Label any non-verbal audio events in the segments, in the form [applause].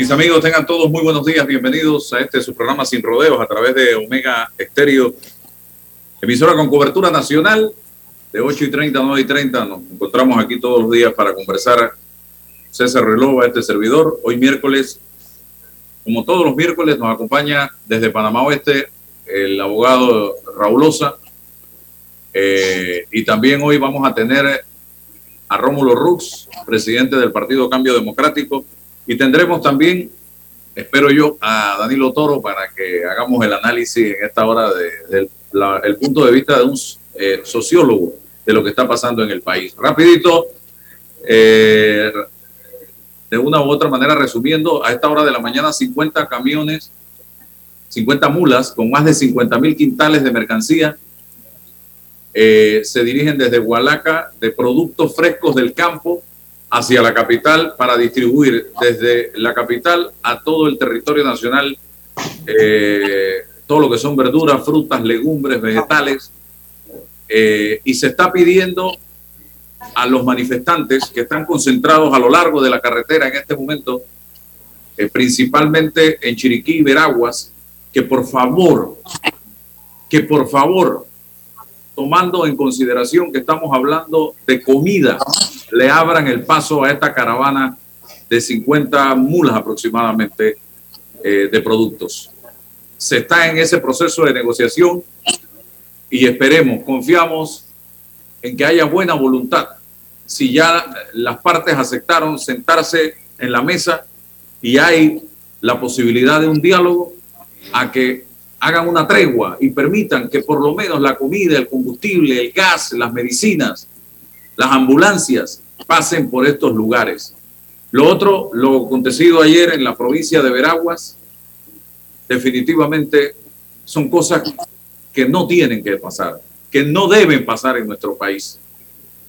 Mis amigos, tengan todos muy buenos días. Bienvenidos a este su programa Sin Rodeos a través de Omega Estéreo, emisora con cobertura nacional de 8 y 30 a 9 y 30. Nos encontramos aquí todos los días para conversar. César Relova, este servidor. Hoy miércoles, como todos los miércoles, nos acompaña desde Panamá Oeste el abogado Raúl Osa. Eh, y también hoy vamos a tener a Rómulo Rux, presidente del Partido Cambio Democrático y tendremos también, espero yo, a Danilo Toro para que hagamos el análisis en esta hora del de, punto de vista de un eh, sociólogo de lo que está pasando en el país. Rapidito, eh, de una u otra manera, resumiendo, a esta hora de la mañana 50 camiones, 50 mulas con más de 50 mil quintales de mercancía eh, se dirigen desde Hualaca de productos frescos del campo hacia la capital para distribuir desde la capital a todo el territorio nacional eh, todo lo que son verduras, frutas, legumbres, vegetales. Eh, y se está pidiendo a los manifestantes que están concentrados a lo largo de la carretera en este momento, eh, principalmente en Chiriquí y Veraguas, que por favor, que por favor, tomando en consideración que estamos hablando de comida, le abran el paso a esta caravana de 50 mulas aproximadamente eh, de productos. Se está en ese proceso de negociación y esperemos, confiamos en que haya buena voluntad. Si ya las partes aceptaron sentarse en la mesa y hay la posibilidad de un diálogo, a que hagan una tregua y permitan que por lo menos la comida, el combustible, el gas, las medicinas, las ambulancias pasen por estos lugares. Lo otro, lo acontecido ayer en la provincia de Veraguas, definitivamente son cosas que no tienen que pasar, que no deben pasar en nuestro país,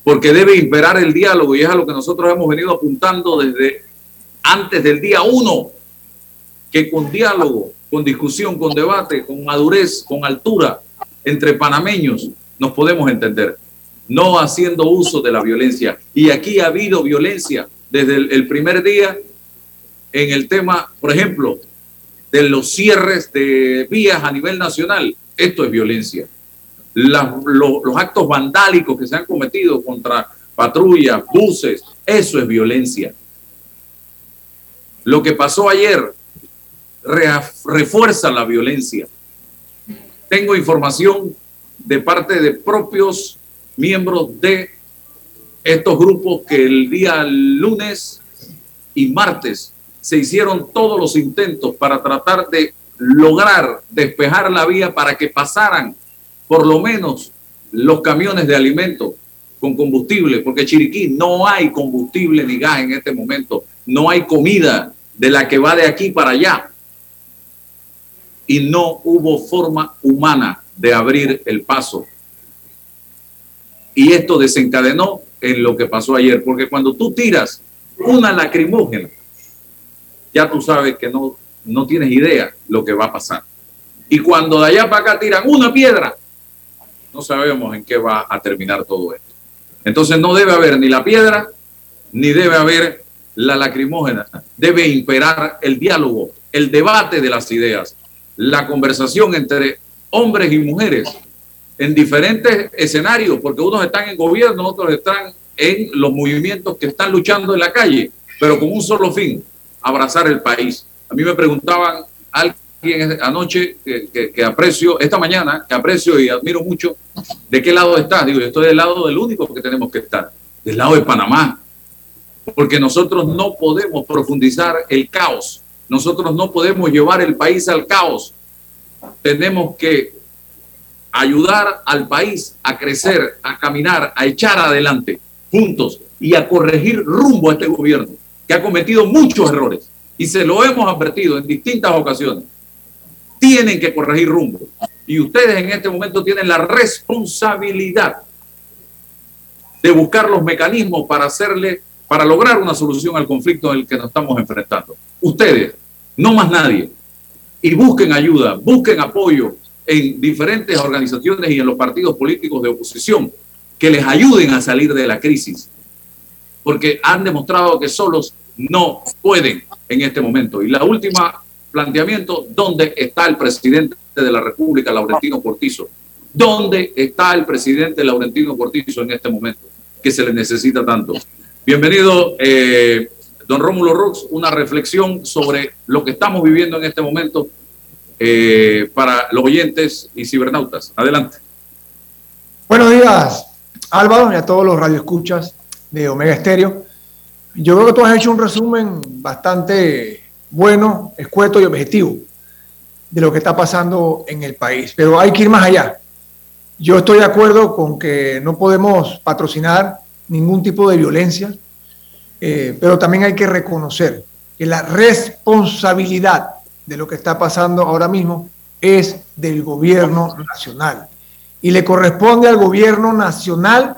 porque debe imperar el diálogo y es a lo que nosotros hemos venido apuntando desde antes del día uno, que con diálogo, con discusión, con debate, con madurez, con altura entre panameños nos podemos entender no haciendo uso de la violencia. Y aquí ha habido violencia desde el, primer día en el tema, por ejemplo, de los cierres de vías a nivel nacional. Esto es violencia. los actos vandálicos que se han cometido contra patrullas, buses, eso es violencia. Lo que pasó ayer refuerza la violencia. Tengo información de parte de propios miembros de estos grupos que el día lunes y martes se hicieron todos los intentos para tratar de lograr despejar la vía para que pasaran por lo menos los camiones de alimentos con combustible, porque Chiriquí no hay combustible ni gas en este momento, no hay comida de la que va de aquí para allá. Y no hubo forma humana de abrir el paso y esto desencadenó en lo que pasó ayer, porque cuando tú tiras una lacrimógena, ya tú sabes que no, no tienes idea lo que va a pasar. Y cuando de allá para acá tiran una piedra, no sabemos en qué va a terminar todo esto. Entonces no debe haber ni la piedra, ni debe haber la lacrimógena. Debe imperar el diálogo, el debate de las ideas, la conversación entre hombres y mujeres en diferentes escenarios, porque unos están en gobierno, otros están en los movimientos que están luchando en la calle, pero con un solo fin, abrazar el país. A mí me preguntaban alguien anoche que, aprecio, esta mañana, que aprecio y admiro mucho, ¿de qué lado estás? Digo, yo estoy del lado del único que tenemos que estar, del lado de Panamá, porque nosotros no podemos profundizar el caos, nosotros no podemos llevar el país al caos, tenemos que ayudar al país a crecer, a caminar, a echar adelante juntos y a corregir rumbo a este gobierno que ha cometido muchos errores y se lo hemos advertido en distintas ocasiones. Tienen que corregir rumbo y ustedes en este momento tienen la responsabilidad de buscar los mecanismos para hacerle, para lograr una solución al conflicto en el que nos estamos enfrentando. Ustedes, no más nadie. Y busquen ayuda, busquen apoyo en diferentes organizaciones y en los partidos políticos de oposición que les ayuden a salir de la crisis. Porque han demostrado que solos no pueden en este momento. Y la última planteamiento, ¿dónde está el presidente de la República, Laurentino Cortizo? ¿Dónde está el presidente Laurentino Cortizo en este momento? Que se le necesita tanto. Bienvenido, eh, don Rómulo Rux, una reflexión sobre lo que estamos viviendo en este momento eh, para los oyentes y cibernautas. Adelante. Buenos días, Álvaro, y a todos los radioescuchas de Omega Estéreo. Yo creo que tú has hecho un resumen bastante bueno, escueto y objetivo de lo que está pasando en el país, pero hay que ir más allá. Yo estoy de acuerdo con que no podemos patrocinar ningún tipo de violencia, eh, pero también hay que reconocer que la responsabilidad de lo que está pasando ahora mismo es del gobierno nacional. Y le corresponde al gobierno nacional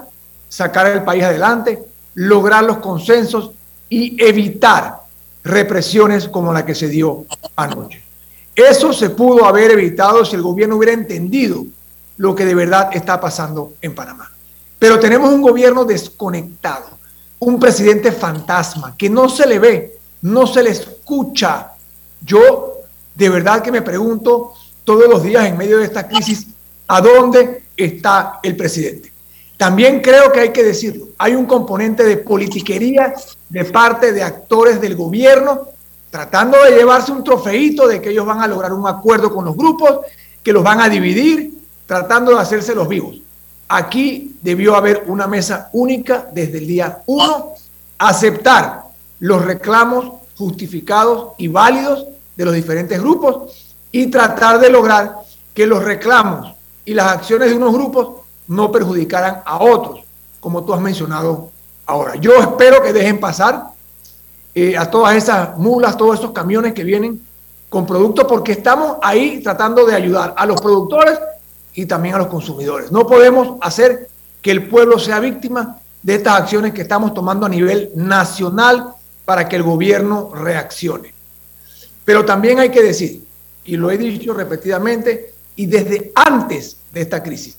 sacar el país adelante, lograr los consensos y evitar represiones como la que se dio anoche. Eso se pudo haber evitado si el gobierno hubiera entendido lo que de verdad está pasando en Panamá. Pero tenemos un gobierno desconectado, un presidente fantasma que no se le ve, no se le escucha. Yo de verdad que me pregunto todos los días en medio de esta crisis, ¿a dónde está el presidente? También creo que hay que decirlo, hay un componente de politiquería de parte de actores del gobierno tratando de llevarse un trofeito de que ellos van a lograr un acuerdo con los grupos, que los van a dividir, tratando de hacerse los vivos. Aquí debió haber una mesa única desde el día uno, aceptar los reclamos justificados y válidos de los diferentes grupos y tratar de lograr que los reclamos y las acciones de unos grupos no perjudicaran a otros, como tú has mencionado ahora. Yo espero que dejen pasar eh, a todas esas mulas, todos esos camiones que vienen con productos, porque estamos ahí tratando de ayudar a los productores y también a los consumidores. No podemos hacer que el pueblo sea víctima de estas acciones que estamos tomando a nivel nacional para que el gobierno reaccione. Pero también hay que decir, y lo he dicho repetidamente, y desde antes de esta crisis,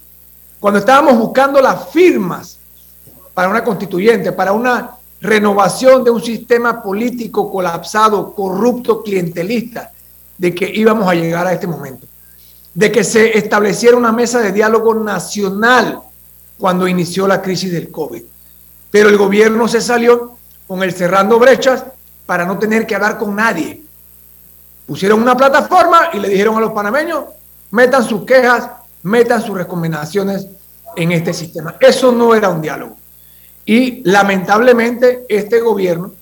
cuando estábamos buscando las firmas para una constituyente, para una renovación de un sistema político colapsado, corrupto, clientelista, de que íbamos a llegar a este momento de que se estableciera una mesa de diálogo nacional cuando inició la crisis del COVID. Pero el gobierno se salió con el cerrando brechas para no tener que hablar con nadie. Pusieron una plataforma y le dijeron a los panameños, metan sus quejas, metan sus recomendaciones en este sistema. Eso no era un diálogo. Y lamentablemente este gobierno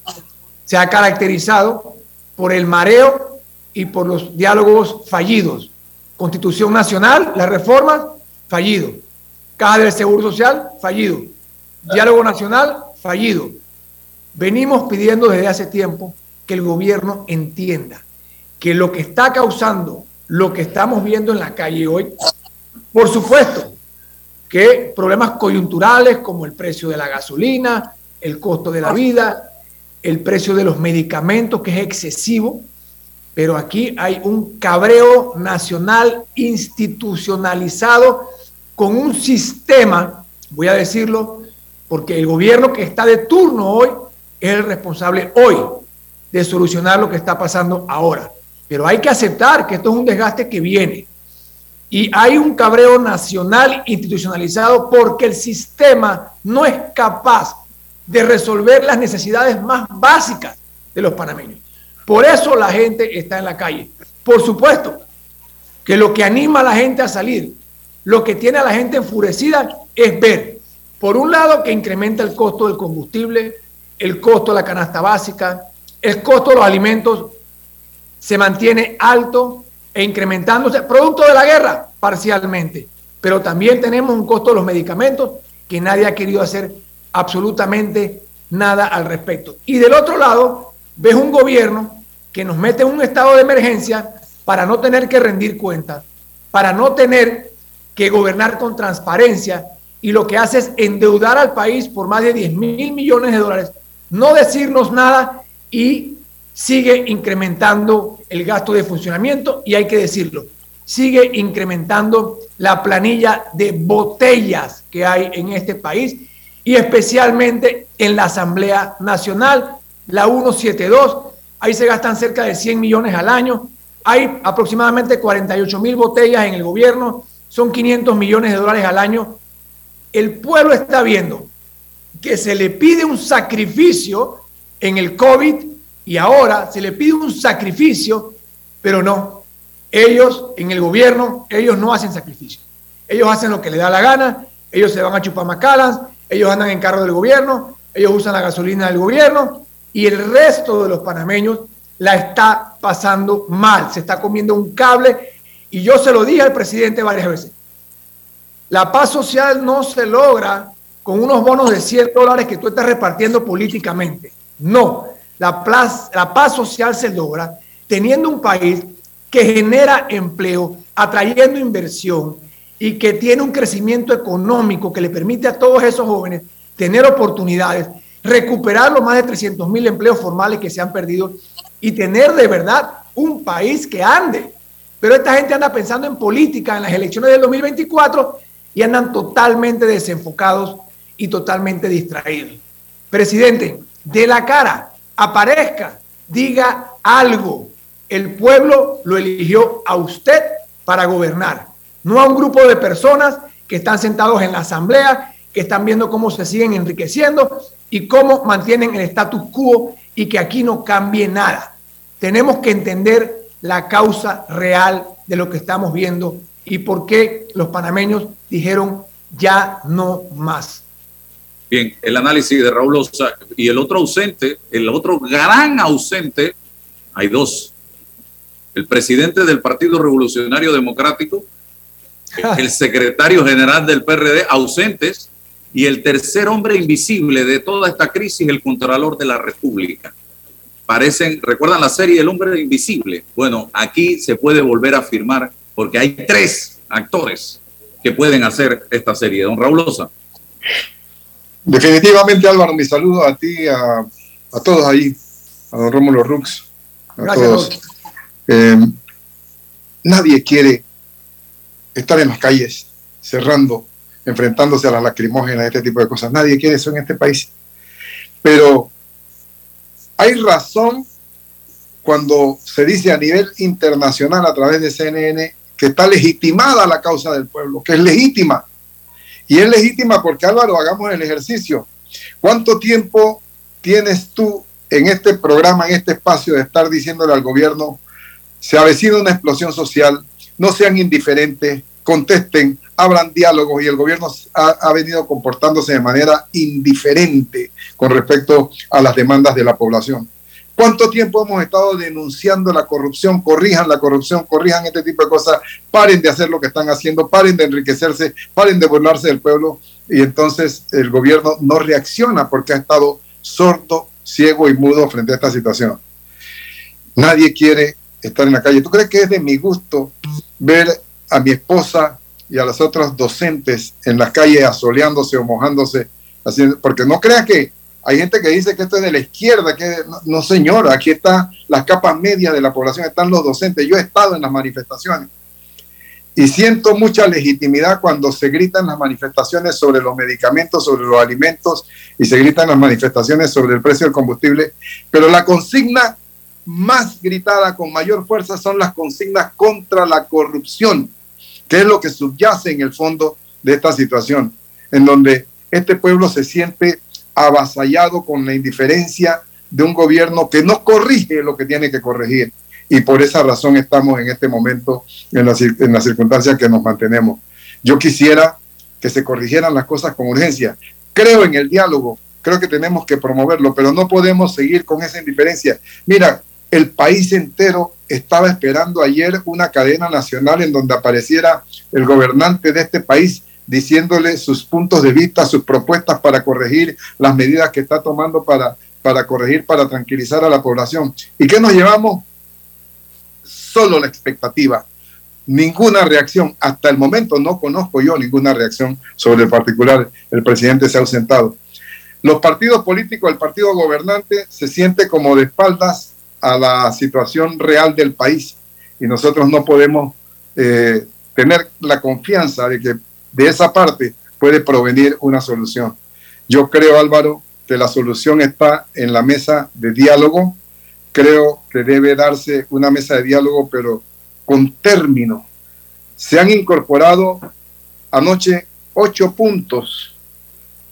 se ha caracterizado por el mareo y por los diálogos fallidos Constitución Nacional, la reforma, fallido. Caja del Seguro Social, fallido. Diálogo Nacional, fallido. Venimos pidiendo desde hace tiempo que el gobierno entienda que lo que está causando lo que estamos viendo en la calle hoy, por supuesto, que problemas coyunturales como el precio de la gasolina, el costo de la vida, el precio de los medicamentos que es excesivo, pero aquí hay un cabreo nacional institucionalizado con un sistema, voy a decirlo, porque el gobierno que está de turno hoy es el responsable hoy de solucionar lo que está pasando ahora. Pero hay que aceptar que esto es un desgaste que viene. Y hay un cabreo nacional institucionalizado porque el sistema no es capaz de resolver las necesidades más básicas de los panameños. Por eso la gente está en la calle. Por supuesto que lo que anima a la gente a salir, lo que tiene a la gente enfurecida es ver, por un lado, que incrementa el costo del combustible, el costo de la canasta básica, el costo de los alimentos se mantiene alto e incrementándose, producto de la guerra, parcialmente. pero también tenemos un costo de los medicamentos que nadie ha querido hacer absolutamente nada al respecto. Y del otro lado, ves un gobierno que nos mete en un estado de emergencia para no tener que rendir cuentas, para no tener que gobernar con transparencia y lo que hace es endeudar al país por más de 10 mil millones de dólares, no decirnos nada y sigue incrementando el gasto de funcionamiento y hay que decirlo, sigue incrementando la planilla de botellas que hay en este país y especialmente en la Asamblea Nacional, la 172, ahí se gastan cerca de 100 millones al año, hay aproximadamente 48 mil botellas en el gobierno, son 500 millones de dólares al año. El pueblo está viendo que se le pide un sacrificio en el COVID y ahora se le pide un sacrificio, pero no. Ellos en el gobierno, ellos no hacen sacrificio. Ellos hacen lo que les da la gana, ellos se van a chupar Macalans, ellos andan en carro del gobierno, ellos usan la gasolina del gobierno y el resto de los panameños la está pasando mal, se está comiendo un cable y yo se lo dije al presidente varias veces. La paz social no se logra con unos bonos de 100 dólares que tú estás repartiendo políticamente. No, la paz, la paz social se logra teniendo un país que genera empleo, atrayendo inversión y que tiene un crecimiento económico que le permite a todos esos jóvenes tener oportunidades, recuperar los más de 300 mil empleos formales que se han perdido y tener de verdad un país que ande. Pero esta gente anda pensando en política en las elecciones del 2024 y andan totalmente desenfocados y totalmente distraídos. Presidente, de la cara, aparezca, diga algo. El pueblo lo eligió a usted para gobernar, no a un grupo de personas que están sentados en la asamblea, que están viendo cómo se siguen enriqueciendo y cómo mantienen el status quo y que aquí no cambie nada. Tenemos que entender la causa real de lo que estamos viendo y por qué los panameños dijeron ya no más. Bien, el análisis de Raúl Osa y el otro ausente, el otro gran ausente, hay dos. El presidente del Partido Revolucionario Democrático, [laughs] el secretario general del PRD, ausentes, y el tercer hombre invisible de toda esta crisis, el Contralor de la República. Parecen, ¿recuerdan la serie El hombre invisible? Bueno, aquí se puede volver a afirmar porque hay tres actores que pueden hacer esta serie. Don Raúl Osa. Definitivamente, Álvaro, mi saludo a ti, a, a todos ahí, a don Rómulo Rux, a Gracias, todos. Eh, nadie quiere estar en las calles cerrando, enfrentándose a las lacrimógenas, este tipo de cosas. Nadie quiere eso en este país. Pero hay razón cuando se dice a nivel internacional a través de CNN que está legitimada la causa del pueblo, que es legítima. Y es legítima porque Álvaro, hagamos el ejercicio. ¿Cuánto tiempo tienes tú en este programa, en este espacio, de estar diciéndole al gobierno, se avecina una explosión social, no sean indiferentes, contesten, abran diálogos y el gobierno ha, venido comportándose de manera indiferente con respecto a las demandas de la población. ¿Cuánto tiempo hemos estado denunciando la corrupción? Corrijan la corrupción, corrijan este tipo de cosas, paren de hacer lo que están haciendo, paren de enriquecerse, paren de burlarse del pueblo y entonces el gobierno no reacciona porque ha estado sordo, ciego y mudo frente a esta situación. Nadie quiere estar en la calle. ¿Tú crees que es de mi gusto ver a mi esposa y a las otras docentes en las calles asoleándose o mojándose? Así, porque no crean que hay gente que dice que esto es de la izquierda, que no, no señor, aquí están las capas medias de la población, están los docentes. Yo he estado en las manifestaciones y siento mucha legitimidad cuando se gritan las manifestaciones sobre los medicamentos, sobre los alimentos y se gritan las manifestaciones sobre el precio del combustible, pero la consigna más gritada con mayor fuerza son las consignas contra la corrupción, que es lo que subyace en el fondo de esta situación, en donde este pueblo se siente avasallado con la indiferencia de un gobierno que no corrige lo que tiene que corregir. Y por esa razón estamos en este momento en las la circunstancias que nos mantenemos. Yo quisiera que se corrigieran las cosas con urgencia. Creo en el diálogo, creo que tenemos que promoverlo, pero no podemos seguir con esa indiferencia. Mira, El país entero estaba esperando ayer una cadena nacional en donde apareciera el gobernante de este país diciéndole sus puntos de vista, sus propuestas para corregir las medidas que está tomando para, para corregir, para tranquilizar a la población. ¿Y qué nos llevamos? Solo la expectativa. Ninguna reacción. Hasta el momento no conozco yo ninguna reacción sobre el particular. El presidente se ha ausentado. Los partidos políticos, el partido gobernante se siente como de espaldas a la situación real del país y nosotros no podemos eh, tener la confianza de que de esa parte puede provenir una solución. Yo creo, Álvaro, que la solución está en la mesa de diálogo. Creo que debe darse una mesa de diálogo, pero con término. Se han incorporado anoche ocho puntos,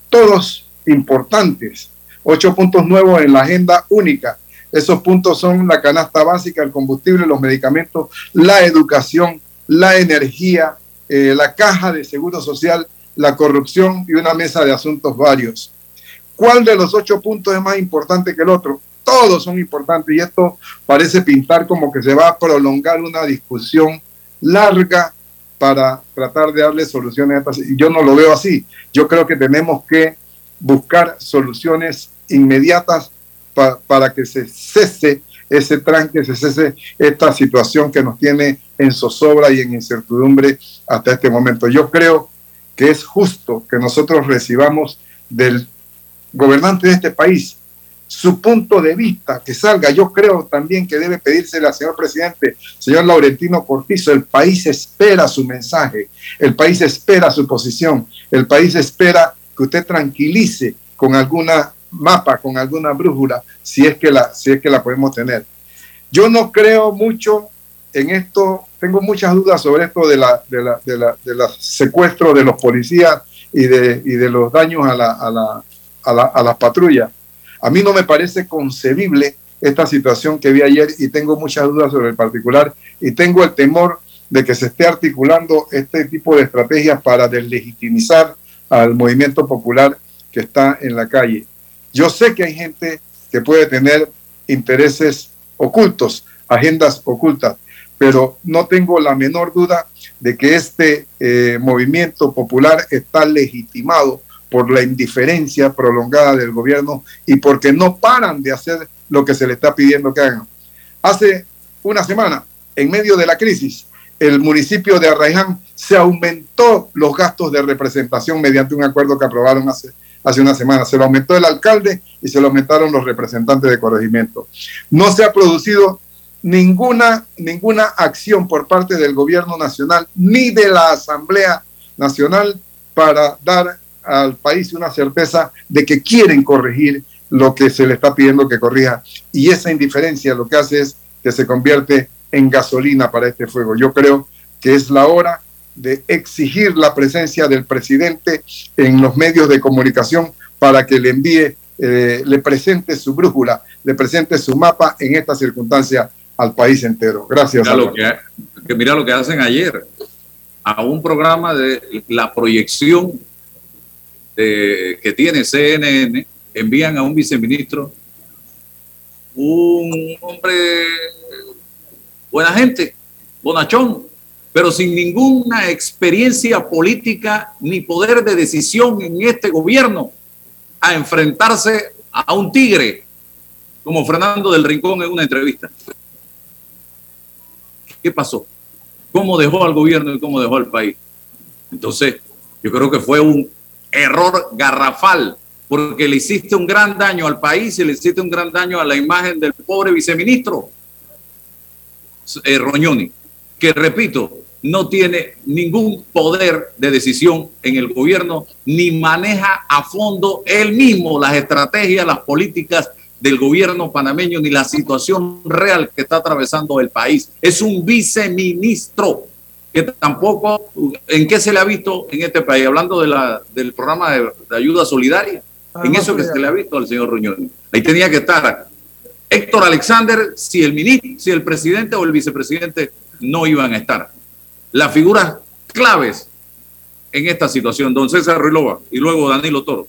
todos importantes, ocho puntos nuevos en la agenda única. Esos puntos son la canasta básica, el combustible, los medicamentos, la educación, la energía, eh, la caja de seguro social, la corrupción y una mesa de asuntos varios. ¿Cuál de los ocho puntos es más importante que el otro? Todos son importantes y esto parece pintar como que se va a prolongar una discusión larga para tratar de darle soluciones a estas. Yo no lo veo así. Yo creo que tenemos que buscar soluciones inmediatas para que se cese ese tranque, se cese esta situación que nos tiene en zozobra y en incertidumbre hasta este momento. Yo creo que es justo que nosotros recibamos del gobernante de este país su punto de vista, que salga. Yo creo también que debe pedírsele al señor presidente, señor Laurentino Cortizo, el país espera su mensaje, el país espera su posición, el país espera que usted tranquilice con alguna mapa, con alguna brújula, si es que la, si es que la podemos tener. Yo no creo mucho en esto, tengo muchas dudas sobre esto de la, de la, de la, de la secuestro de los policías y de, y de los daños a la, a la, a la, a las patrullas. A mí no me parece concebible esta situación que vi ayer y tengo muchas dudas sobre el particular y tengo el temor de que se esté articulando este tipo de estrategias para deslegitimizar al movimiento popular que está en la calle. Yo sé que hay gente que puede tener intereses ocultos, agendas ocultas, pero no tengo la menor duda de que este eh, movimiento popular está legitimado por la indiferencia prolongada del gobierno y porque no paran de hacer lo que se le está pidiendo que hagan. Hace una semana, en medio de la crisis, el municipio de Arraiján se aumentó los gastos de representación mediante un acuerdo que aprobaron hace hace una semana. Se lo aumentó el alcalde y se lo aumentaron los representantes de corregimiento. No se ha producido ninguna, ninguna acción por parte del gobierno nacional ni de la Asamblea Nacional para dar al país una certeza de que quieren corregir lo que se le está pidiendo que corrija. Y esa indiferencia lo que hace es que se convierte en gasolina para este fuego. Yo creo que es la hora de exigir la presencia del presidente en los medios de comunicación para que le envíe, eh, le presente su brújula, le presente su mapa en esta circunstancia al país entero. Gracias. Mira lo que, mira lo que hacen ayer a un programa de la proyección que tiene CNN, envían a un viceministro, un hombre buena gente, bonachón, pero sin ninguna experiencia política ni poder de decisión en este gobierno, a enfrentarse a un tigre como Fernando del Rincón en una entrevista. ¿Qué pasó? ¿Cómo dejó al gobierno y cómo dejó al país? Entonces, yo creo que fue un error garrafal, porque le hiciste un gran daño al país y le hiciste un gran daño a la imagen del pobre viceministro eh, Roñoni que repito, no tiene ningún poder de decisión en el gobierno, ni maneja a fondo él mismo las estrategias, las políticas del gobierno panameño, ni la situación real que está atravesando el país. Es un viceministro que tampoco, ¿en qué se le ha visto en este país? Hablando de la, del programa de, ayuda solidaria, ah, en eso que se le ha visto al señor Ruñón. Ahí tenía que estar Héctor Alexander, si el ministro, si el presidente o el vicepresidente no iban a estar. Las figuras claves en esta situación, don César Ruilova y luego Danilo Toro.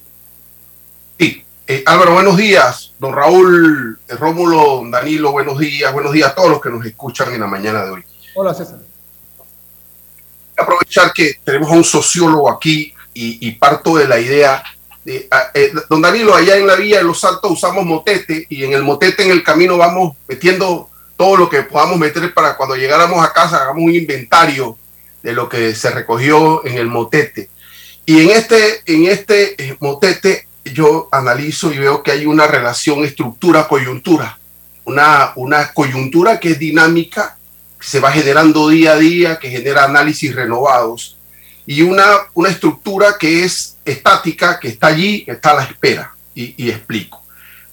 Sí, eh, Álvaro, buenos días. don Raúl, eh, Rómulo, Danilo, buenos días, buenos días a todos los que nos escuchan en la mañana de hoy. Hola César. Aprovechar que tenemos a un sociólogo aquí y, parto de la idea de, eh, don Danilo, allá en la vía de los Saltos usamos motete y en el motete en el camino vamos metiendo todo lo que podamos meter para cuando llegáramos a casa hagamos un inventario de lo que se recogió en el motete. Y en este, en este eh, motete yo analizo y veo que hay una relación estructura-coyuntura, una, una coyuntura que es dinámica, que se va generando día a día, que genera análisis renovados, y una, una estructura que es estática, que está allí, que está a la espera, y, y explico.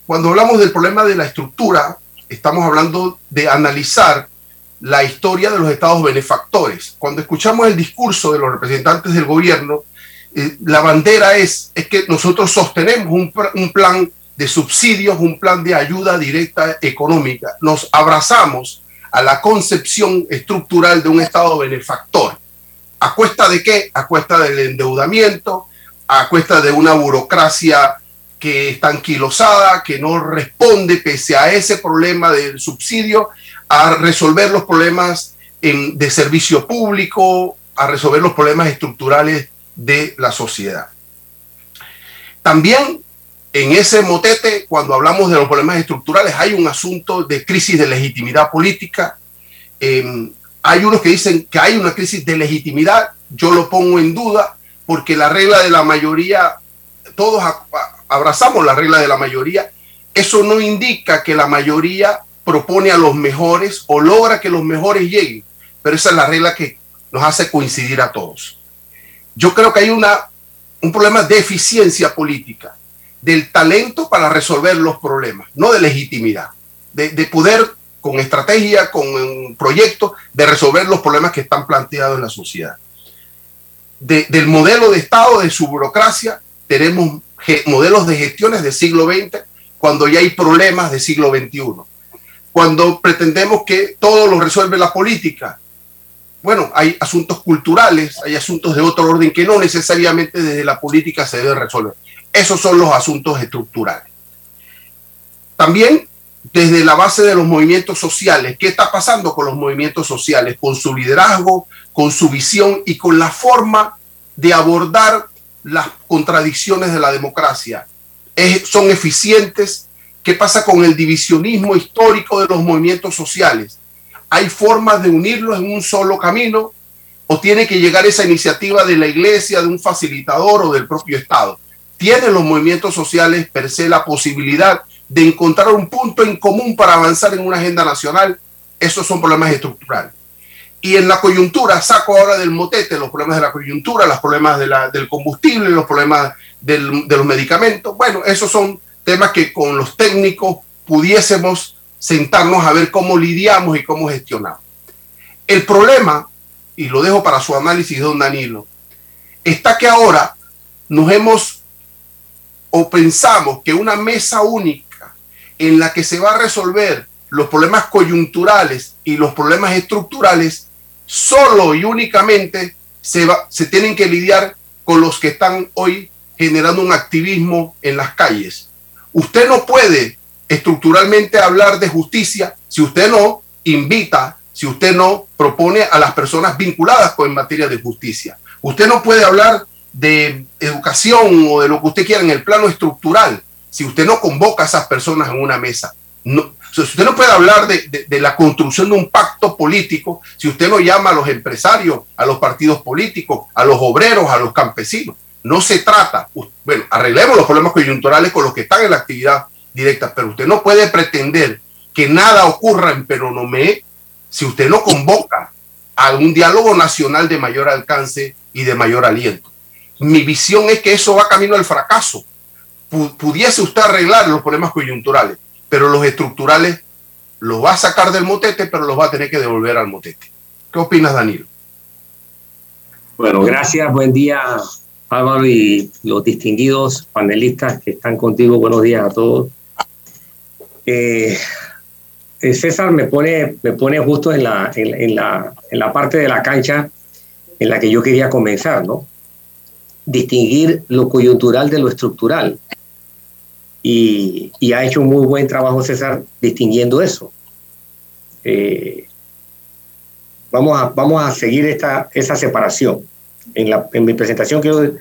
Cuando hablamos del problema de la estructura, estamos hablando de analizar la historia de los estados benefactores. Cuando escuchamos el discurso de los representantes del gobierno, eh, la bandera es, es que nosotros sostenemos un, un plan de subsidios, un plan de ayuda directa económica. Nos abrazamos a la concepción estructural de un Estado benefactor. ¿A cuesta de qué? A cuesta del endeudamiento, a cuesta de una burocracia que está anquilosada, que no responde pese a ese problema del subsidio a resolver los problemas de servicio público, a resolver los problemas estructurales de la sociedad. También en ese motete, cuando hablamos de los problemas estructurales, hay un asunto de crisis de legitimidad política. Eh, hay unos que dicen que hay una crisis de legitimidad. Yo lo pongo en duda porque la regla de la mayoría, todos abrazamos la regla de la mayoría. Eso no indica que la mayoría propone a los mejores o logra que los mejores lleguen, pero esa es la regla que nos hace coincidir a todos. Yo creo que hay una, un problema de eficiencia política, del talento para resolver los problemas, no de legitimidad, de, poder con estrategia, con un proyecto, de resolver los problemas que están planteados en la sociedad. del modelo de Estado, de su burocracia, tenemos modelos de gestiones del siglo XX cuando ya hay problemas del siglo XXI cuando pretendemos que todo lo resuelve la política. Bueno, hay asuntos culturales, hay asuntos de otro orden que no necesariamente desde la política se deben resolver. Esos son los asuntos estructurales. También desde la base de los movimientos sociales, ¿qué está pasando con los movimientos sociales? Con su liderazgo, con su visión y con la forma de abordar las contradicciones de la democracia. son eficientes, ¿Qué pasa con el divisionismo histórico de los movimientos sociales? ¿Hay formas de unirlos en un solo camino? ¿O tiene que llegar esa iniciativa de la iglesia, de un facilitador o del propio Estado? ¿Tienen los movimientos sociales per se la posibilidad de encontrar un punto en común para avanzar en una agenda nacional? Esos son problemas estructurales. Y en la coyuntura, saco ahora del motete los problemas de la coyuntura, los problemas del combustible, los problemas de los medicamentos. Bueno, esos son temas que con los técnicos pudiésemos sentarnos a ver cómo lidiamos y cómo gestionamos. El problema, y lo dejo para su análisis, don Danilo, está que ahora nos hemos o pensamos que una mesa única en la que se va a resolver los problemas coyunturales y los problemas estructurales, solo y únicamente se, va, se tienen que lidiar con los que están hoy generando un activismo en las calles Usted no puede estructuralmente hablar de justicia si usted no invita, si usted no propone a las personas vinculadas con en materia de justicia. Usted no puede hablar de educación o de lo que usted quiera en el plano estructural si usted no convoca a esas personas en una mesa. Usted no puede hablar de, de, la construcción de un pacto político si usted no llama a los empresarios, a los partidos políticos, a los obreros, a los campesinos. No se trata, bueno, arreglemos los problemas coyunturales con los que están en la actividad directa, pero usted no puede pretender que nada ocurra en Peronomé si usted no convoca a un diálogo nacional de mayor alcance y de mayor aliento. Mi visión es que eso va camino al fracaso. Pudiese usted arreglar los problemas coyunturales, pero los estructurales los va a sacar del motete, pero los va a tener que devolver al motete. ¿Qué opinas, Danilo? Bueno, gracias, buen día Álvaro y los distinguidos panelistas que están contigo, buenos días a todos. Eh, eh, César me pone, me pone justo en la, en, la, en la parte de la cancha en la que yo quería comenzar, ¿no? Distinguir lo coyuntural de lo estructural. Y, ha hecho un muy buen trabajo César distinguiendo eso. Eh, vamos, a, vamos a seguir esta, esa separación. En, mi presentación quiero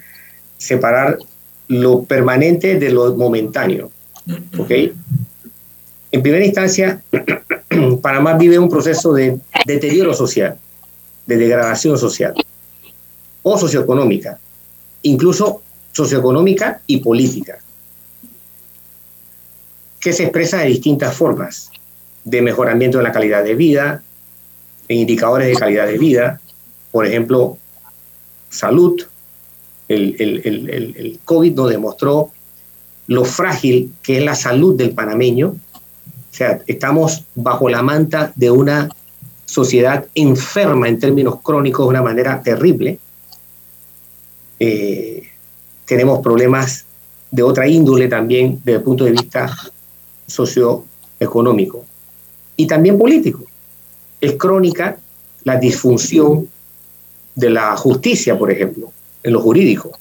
separar lo permanente de lo momentáneo. ¿Ok? En primera instancia, [clears throat] Panamá vive un proceso de deterioro social, de degradación social o socioeconómica, incluso socioeconómica y política, que se expresa de distintas formas, de mejoramiento de la calidad de vida, en indicadores de calidad de vida, por ejemplo, salud. El, COVID nos demostró lo frágil que es la salud del panameño. O sea, estamos bajo la manta de una sociedad enferma en términos crónicos de una manera terrible. Eh, tenemos problemas de otra índole también desde el punto de vista socioeconómico y también político. Es crónica la disfunción de la justicia, por ejemplo, en lo jurídico.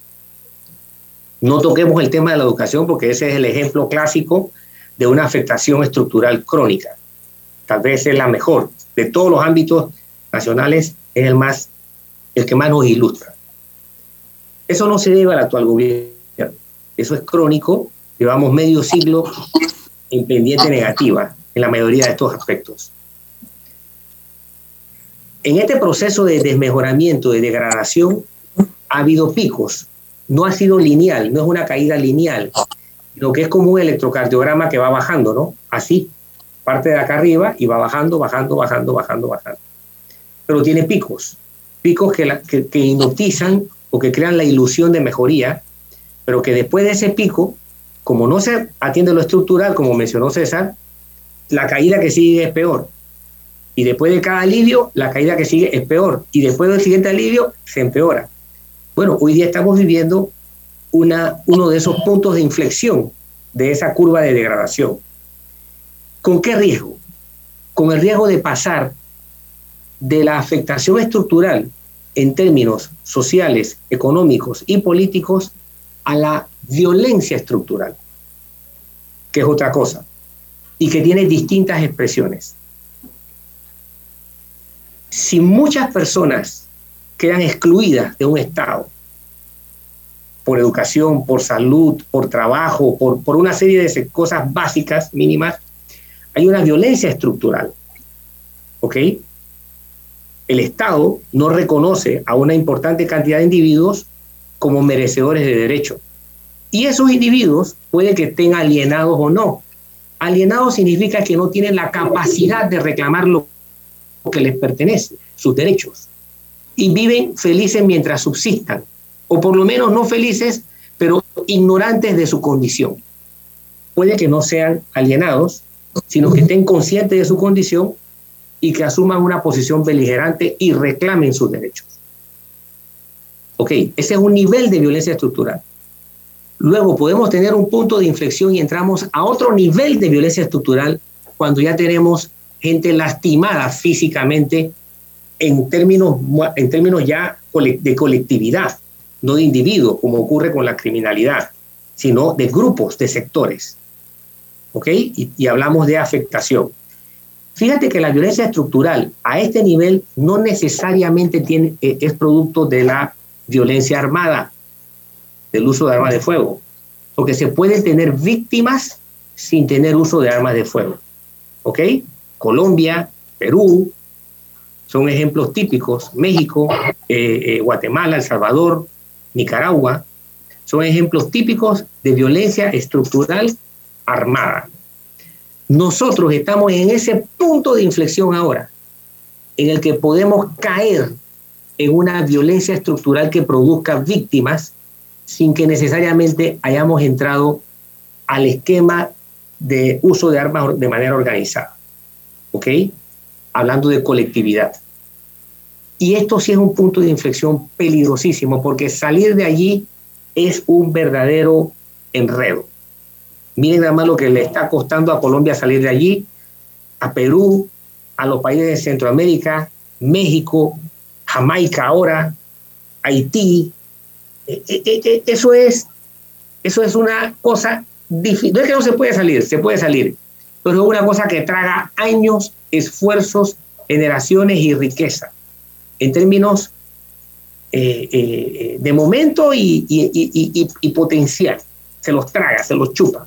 No toquemos el tema de la educación porque ese es el ejemplo clásico de una afectación estructural crónica. Tal vez es la mejor de todos los ámbitos nacionales, es el más el que más nos ilustra. Eso no se debe al actual gobierno. Eso es crónico. Llevamos medio siglo en pendiente negativa en la mayoría de estos aspectos. En este proceso de desmejoramiento, de degradación, ha habido picos. No ha sido lineal, no es una caída lineal, sino que es como un electrocardiograma que va bajando, ¿no? Así, parte de acá arriba y va bajando, bajando, bajando, bajando, bajando. Pero tiene picos, picos que, que, que hipnotizan o que crean la ilusión de mejoría, pero que después de ese pico, como no se atiende lo estructural, como mencionó César, la caída que sigue es peor. Y después de cada alivio, la caída que sigue es peor. Y después del siguiente alivio, se empeora. Bueno, hoy día estamos viviendo una, uno de esos puntos de inflexión de esa curva de degradación. ¿Con qué riesgo? Con el riesgo de pasar de la afectación estructural en términos sociales, económicos y políticos a la violencia estructural, que es otra cosa, y que tiene distintas expresiones. Si muchas personas quedan excluidas de un Estado por educación, por salud, por trabajo, por, por una serie de cosas básicas, mínimas, hay una violencia estructural. ¿Ok? el Estado no reconoce a una importante cantidad de individuos como merecedores de derechos. Y esos individuos puede que estén alienados o no. Alienados significa que no tienen la capacidad de reclamar lo que les pertenece, sus derechos. Y viven felices mientras subsistan, o por lo menos no felices, pero ignorantes de su condición. Puede que no sean alienados, sino que estén conscientes de su condición y que asuman una posición beligerante y reclamen sus derechos. Ok, ese es un nivel de violencia estructural. Luego podemos tener un punto de inflexión y entramos a otro nivel de violencia estructural cuando ya tenemos gente lastimada físicamente en términos, en términos ya de colectividad, no de individuos, como ocurre con la criminalidad, sino de grupos, de sectores. ¿Ok? Y, y hablamos de afectación. Fíjate que la violencia estructural a este nivel no necesariamente tiene, eh, es producto de la violencia armada, del uso de armas de fuego, porque se pueden tener víctimas sin tener uso de armas de fuego. ¿Ok? Colombia, Perú, son ejemplos típicos, México, eh, eh, Guatemala, El Salvador, Nicaragua, son ejemplos típicos de violencia estructural armada. Nosotros estamos en ese punto de inflexión ahora, en el que podemos caer en una violencia estructural que produzca víctimas sin que necesariamente hayamos entrado al esquema de uso de armas de manera organizada. ¿Ok? Hablando de colectividad. Y esto sí es un punto de inflexión peligrosísimo, porque salir de allí es un verdadero enredo. Miren nada más lo que le está costando a Colombia salir de allí, a Perú, a los países de Centroamérica, México, Jamaica ahora, Haití. E, e, e, eso es, eso es una cosa difícil. No es que no se puede salir, se puede salir, pero es una cosa que traga años, esfuerzos, generaciones y riqueza, en términos eh, eh, de momento y, y, potencial. Se los traga, se los chupa.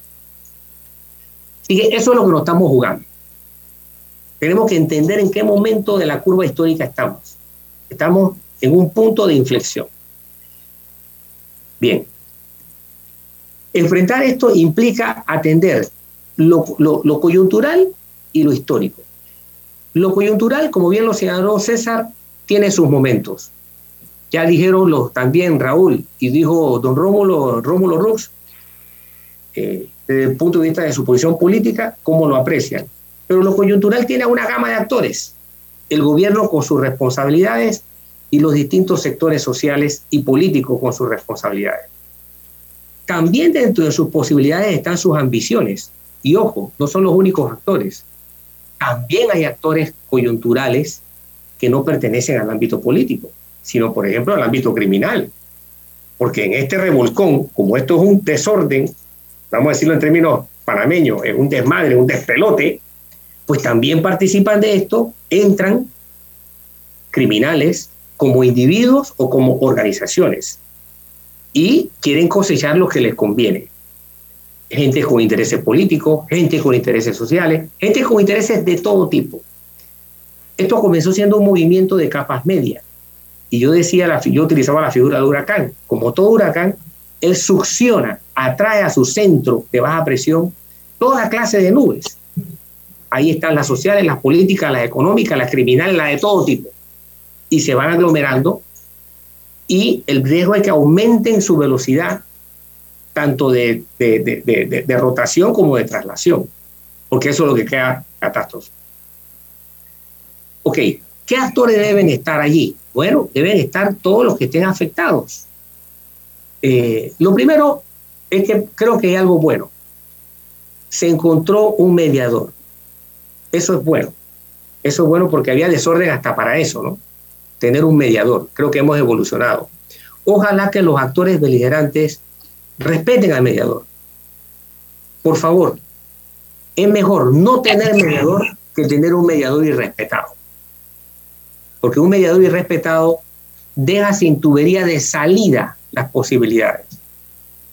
Así que eso es lo que nos estamos jugando. Tenemos que entender en qué momento de la curva histórica estamos. Estamos en un punto de inflexión. Bien. Enfrentar esto implica atender lo, coyuntural y lo histórico. Lo coyuntural, como bien lo señaló César, tiene sus momentos. Ya dijeron los, también Raúl y dijo don Rómulo, Rómulo Rux, eh, desde el punto de vista de su posición política, cómo lo aprecian. Pero lo coyuntural tiene una gama de actores. El gobierno con sus responsabilidades y los distintos sectores sociales y políticos con sus responsabilidades. También dentro de sus posibilidades están sus ambiciones. Y ojo, no son los únicos actores. También hay actores coyunturales que no pertenecen al ámbito político, sino, por ejemplo, al ámbito criminal. Porque en este revolcón, como esto es un desorden, vamos a decirlo en términos panameños, es un desmadre, un despelote, pues también participan de esto, entran criminales como individuos o como organizaciones y quieren cosechar lo que les conviene. Gente con intereses políticos, gente con intereses sociales, gente con intereses de todo tipo. Esto comenzó siendo un movimiento de capas medias. Y yo decía, la, yo utilizaba la figura de huracán. Como todo huracán, él succiona, atrae a su centro de baja presión toda clase de nubes. Ahí están las sociales, las políticas, las económicas, las criminales, las de todo tipo y se van aglomerando y el riesgo es que aumenten su velocidad tanto de, de, rotación como de traslación, porque eso es lo que queda catástrofe. Ok, ¿qué actores deben estar allí? Bueno, deben estar todos los que estén afectados. Eh, lo primero es que creo que hay algo bueno. Se encontró un mediador. Eso es bueno. Eso es bueno porque había desorden hasta para eso, ¿no? Tener un mediador. Creo que hemos evolucionado. Ojalá que los actores beligerantes respeten al mediador. Por favor, es mejor no tener mediador que tener un mediador irrespetado. Porque un mediador irrespetado deja sin tubería de salida las posibilidades.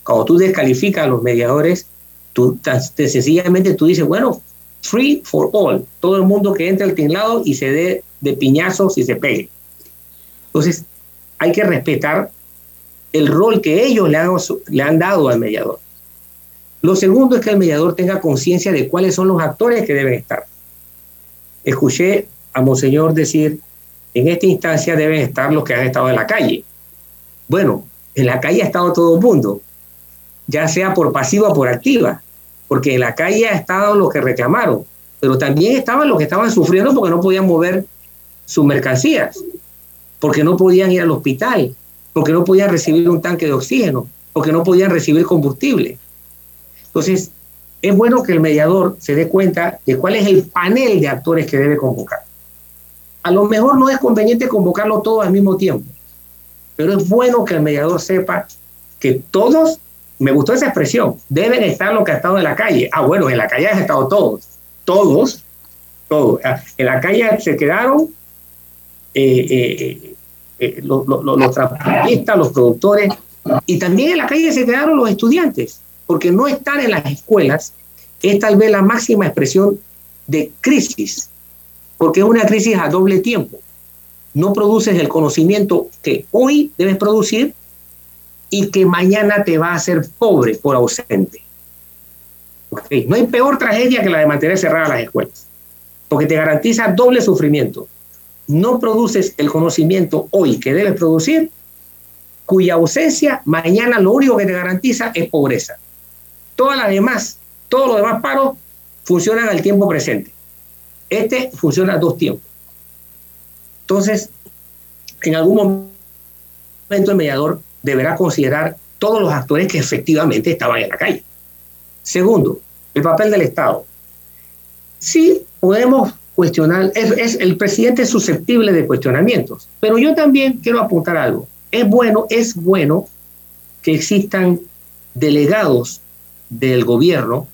Cuando tú descalificas a los mediadores, tú sencillamente tú dices, bueno, free for all, todo el mundo que entre al tinglado y se dé de piñazos y se pegue. Entonces, hay que respetar el rol que ellos le han, dado al mediador. Lo segundo es que el mediador tenga conciencia de cuáles son los actores que deben estar. Escuché a Monseñor decir, en esta instancia deben estar los que han estado en la calle. Bueno, en la calle ha estado todo el mundo, ya sea por pasiva o por activa, porque en la calle ha estado los que reclamaron, pero también estaban los que estaban sufriendo porque no podían mover sus mercancías porque no podían ir al hospital, porque no podían recibir un tanque de oxígeno, porque no podían recibir combustible. Entonces, es bueno que el mediador se dé cuenta de cuál es el panel de actores que debe convocar. A lo mejor no es conveniente convocarlo todos al mismo tiempo, pero es bueno que el mediador sepa que todos, me gustó esa expresión, deben estar los que han estado en la calle. Ah, bueno, en la calle han estado todos, todos, todos. Ah, en la calle se quedaron eh, eh, eh, los, los, transportistas, los productores, y también en la calle se quedaron los estudiantes, porque no estar en las escuelas es tal vez la máxima expresión de crisis, porque es una crisis a doble tiempo. No produces el conocimiento que hoy debes producir y que mañana te va a hacer pobre por ausente. No hay peor tragedia que la de mantener cerradas las escuelas, porque te garantiza doble sufrimiento no produces el conocimiento hoy que debes producir, cuya ausencia mañana lo único que te garantiza es pobreza. Todas las demás, todos los demás paros funcionan al tiempo presente. Este funciona a dos tiempos. Entonces, en algún momento el mediador deberá considerar todos los actores que efectivamente estaban en la calle. Segundo, el papel del Estado. Sí, podemos cuestionar, es, el presidente es susceptible de cuestionamientos, pero yo también quiero apuntar algo. Es bueno, es bueno que existan delegados del gobierno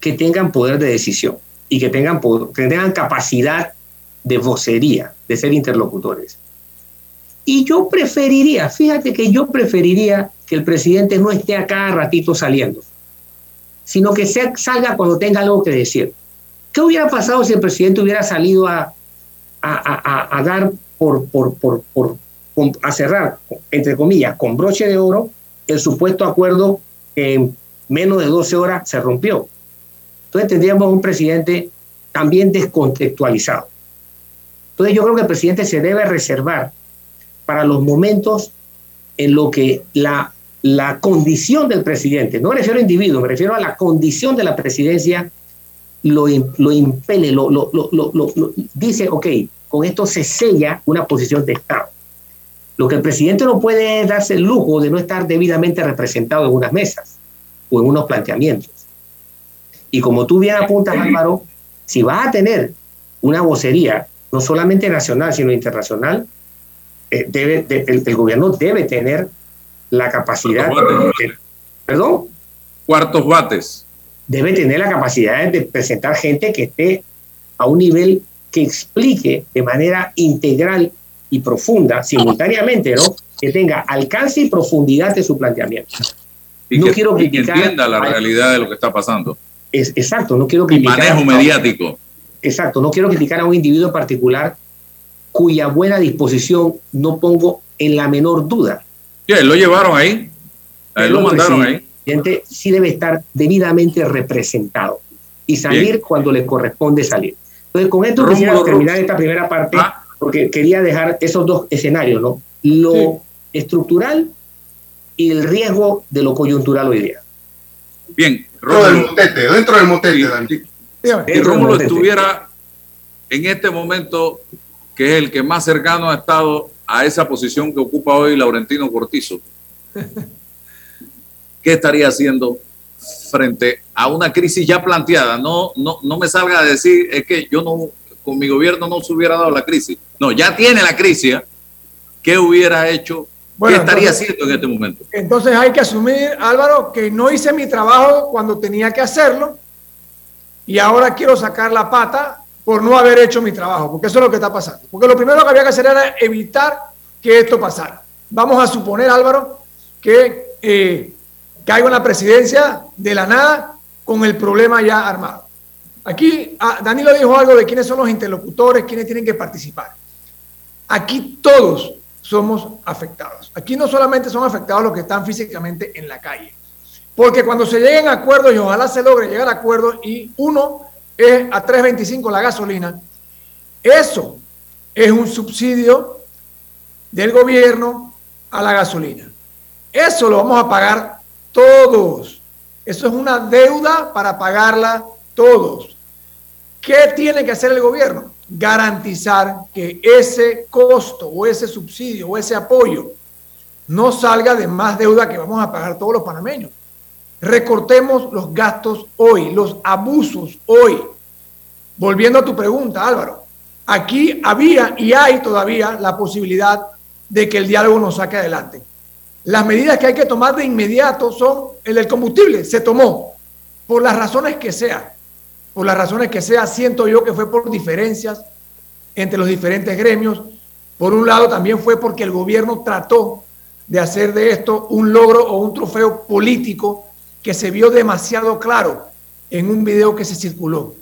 que tengan poder de decisión y que tengan, que tengan capacidad de vocería, de ser interlocutores. Y yo preferiría, fíjate que yo preferiría que el presidente no esté a cada ratito saliendo, sino que salga cuando tenga algo que decir. ¿Qué hubiera pasado si el presidente hubiera salido a, a, dar por, por, por, por, a cerrar, entre comillas, con broche de oro, el supuesto acuerdo que en menos de 12 horas se rompió? Entonces tendríamos un presidente también descontextualizado. Entonces yo creo que el presidente se debe reservar para los momentos en lo que la, la condición del presidente, no me refiero a individuo, me refiero a la condición de la presidencia, lo, lo impele, lo, lo, lo, dice, ok, con esto se sella una posición de Estado. Lo que el presidente no puede darse el lujo de no estar debidamente representado en unas mesas o en unos planteamientos. Y como tú bien apuntas, Álvaro, si vas a tener una vocería, no solamente nacional, sino internacional, eh, debe, el, gobierno debe tener la capacidad. De, ¿Perdón? Cuartos bates. Debe tener la capacidad de presentar gente que esté a un nivel que explique de manera integral y profunda, simultáneamente, ¿no? Que tenga alcance y profundidad de su planteamiento. Y no que, quiero que entienda la realidad de lo que está pasando. Es, exacto, no quiero criticar. manejo mediático. Exacto, no quiero criticar a un individuo particular cuya buena disposición no pongo en la menor duda. ¿Qué? ¿Lo llevaron ahí? lo mandaron ahí? El sí debe estar debidamente representado y salir cuando le corresponde salir. Entonces, con esto quisiera terminar esta primera parte ah. porque quería dejar esos dos escenarios, ¿no? Lo estructural y el riesgo de lo coyuntural hoy día. Bien, dentro del motete, dentro del motete, Si Rómulo estuviera en este momento que es el que más cercano ha estado a esa posición que ocupa hoy Laurentino Cortizo, [laughs] ¿qué estaría haciendo frente a una crisis ya planteada? No, no, no me salga a decir, es que yo no, con mi gobierno no se hubiera dado la crisis. No, ya tiene la crisis. ¿Qué hubiera hecho? ¿Qué estaría haciendo en este momento? Entonces hay que asumir, Álvaro, que no hice mi trabajo cuando tenía que hacerlo y ahora quiero sacar la pata por no haber hecho mi trabajo, porque eso es lo que está pasando. Porque lo primero que había que hacer era evitar que esto pasara. Vamos a suponer, Álvaro, que eh, caiga una presidencia de la nada con el problema ya armado. Aquí ah, Danilo dijo algo de quiénes son los interlocutores, quiénes tienen que participar. Aquí todos somos afectados. Aquí no solamente son afectados los que están físicamente en la calle, porque cuando se lleguen acuerdos y ojalá se logre llegar a acuerdos y uno es a 3.25 la gasolina, eso es un subsidio del gobierno a la gasolina. Eso lo vamos a pagar todos. Eso es una deuda para pagarla todos. ¿Qué tiene que hacer el gobierno? Garantizar que ese costo o ese subsidio o ese apoyo no salga de más deuda que vamos a pagar todos los panameños. Recortemos los gastos hoy, los abusos hoy. Volviendo a tu pregunta, Álvaro, aquí había y hay todavía la posibilidad de que el diálogo nos saque adelante. Las medidas que hay que tomar de inmediato son el del combustible, se tomó, por las razones que sea, por las razones que sea, siento yo que fue por diferencias entre los diferentes gremios. Por un lado también fue porque el gobierno trató de hacer de esto un logro o un trofeo político que se vio demasiado claro en un video que se circuló.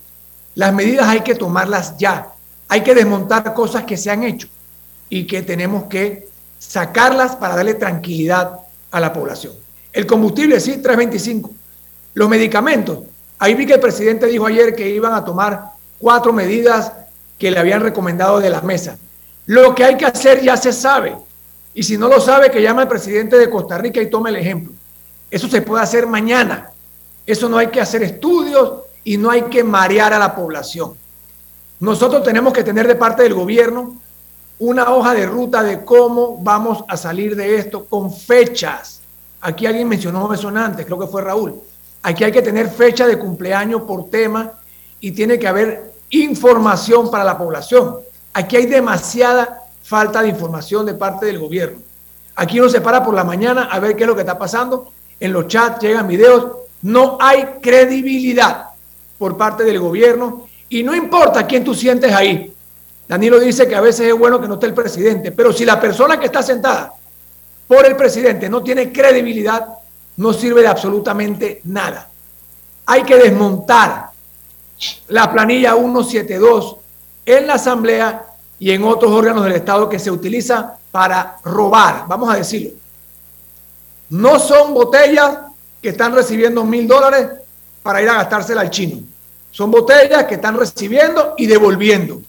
Las medidas hay que tomarlas ya. Hay que desmontar cosas que se han hecho y que tenemos que sacarlas para darle tranquilidad a la población. El combustible, sí, 3.25. Los medicamentos. Ahí vi que el presidente dijo ayer que iban a tomar cuatro medidas que le habían recomendado de la mesa. Lo que hay que hacer ya se sabe. Y si no lo sabe, que llame al presidente de Costa Rica y tome el ejemplo. Eso se puede hacer mañana. Eso no hay que hacer estudios y no hay que marear a la población. Nosotros tenemos que tener de parte del gobierno una hoja de ruta de cómo vamos a salir de esto con fechas. Aquí alguien mencionó eso antes, creo que fue Raúl. Aquí hay que tener fecha de cumpleaños por tema y tiene que haber información para la población. Aquí hay demasiada falta de información de parte del gobierno. Aquí uno se para por la mañana a ver qué es lo que está pasando en los chats llegan videos No hay credibilidad por parte del gobierno y no importa quién tú sientes ahí. Danilo dice que a veces es bueno que no esté el presidente, pero si la persona que está sentada por el presidente no tiene credibilidad, no sirve de absolutamente nada. Hay que desmontar la planilla 172 en la Asamblea y en otros órganos del Estado que se utiliza para robar, vamos a decirlo. No son botellas que están recibiendo mil dólares para ir a gastársela al chino. Son botellas que están recibiendo y devolviendo.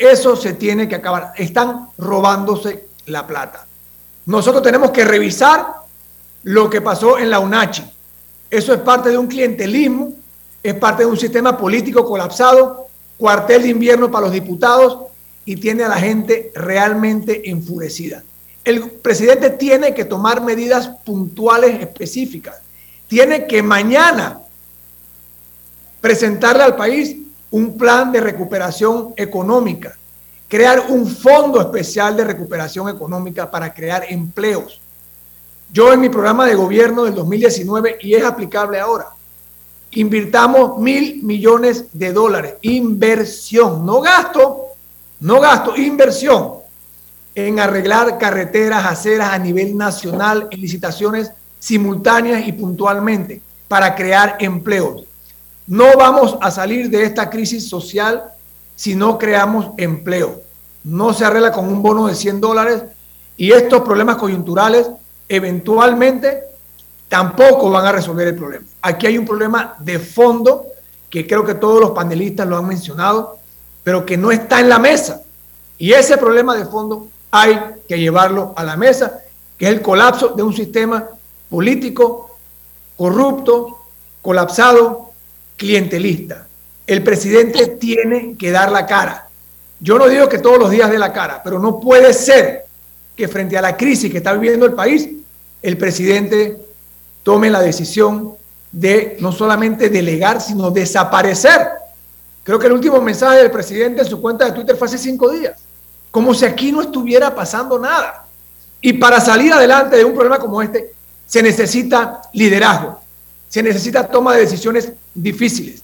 Eso se tiene que acabar. Están robándose la plata. Nosotros tenemos que revisar lo que pasó en la UNACHI. Eso es parte de un clientelismo, es parte de un sistema político colapsado, cuartel de invierno para los diputados y tiene a la gente realmente enfurecida. El presidente tiene que tomar medidas puntuales específicas. Tiene que mañana presentarle al país un plan de recuperación económica, crear un fondo especial de recuperación económica para crear empleos. Yo en mi programa de gobierno del 2019, y es aplicable ahora, invirtamos mil millones de dólares, inversión, no gasto, no gasto, inversión en arreglar carreteras, aceras a nivel nacional en licitaciones simultáneas y puntualmente para crear empleos. No vamos a salir de esta crisis social si no creamos empleo. No se arregla con un bono de 100 dólares y estos problemas coyunturales eventualmente tampoco van a resolver el problema. Aquí hay un problema de fondo que creo que todos los panelistas lo han mencionado, pero que no está en la mesa. Y ese problema de fondo hay que llevarlo a la mesa, que es el colapso de un sistema político corrupto, colapsado, clientelista. El presidente tiene que dar la cara. Yo no digo que todos los días dé la cara, pero no puede ser que frente a la crisis que está viviendo el país, el presidente tome la decisión de no solamente delegar, sino desaparecer. Creo que el último mensaje del presidente en su cuenta de Twitter fue hace cinco días como si aquí no estuviera pasando nada. Y para salir adelante de un problema como este, se necesita liderazgo, se necesita toma de decisiones difíciles.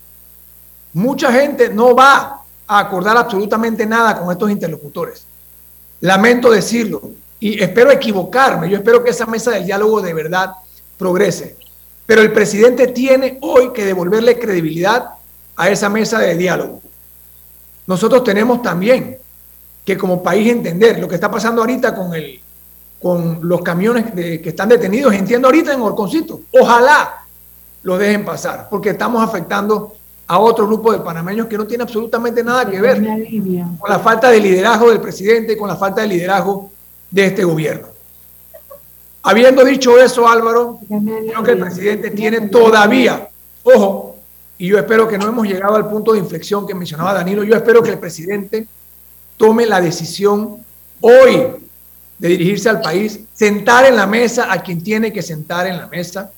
Mucha gente no va a acordar absolutamente nada con estos interlocutores. Lamento decirlo y espero equivocarme. Yo espero que esa mesa del diálogo de verdad progrese. Pero el presidente tiene hoy que devolverle credibilidad a esa mesa de diálogo. Nosotros tenemos también que como país entender lo que está pasando ahorita con, el, con los camiones que están detenidos, entiendo ahorita en Orconcito. Ojalá lo dejen pasar, porque estamos afectando a otro grupo de panameños que no tiene absolutamente nada que ver con la falta de liderazgo del presidente y con la falta de liderazgo de este gobierno. Habiendo dicho eso, Álvaro, creo que el presidente tiene todavía, ojo, y yo espero que no hemos llegado al punto de inflexión que mencionaba Danilo, yo espero que el presidente tome la decisión hoy de dirigirse al país, sentar en la mesa a quien tiene que sentar en la mesa,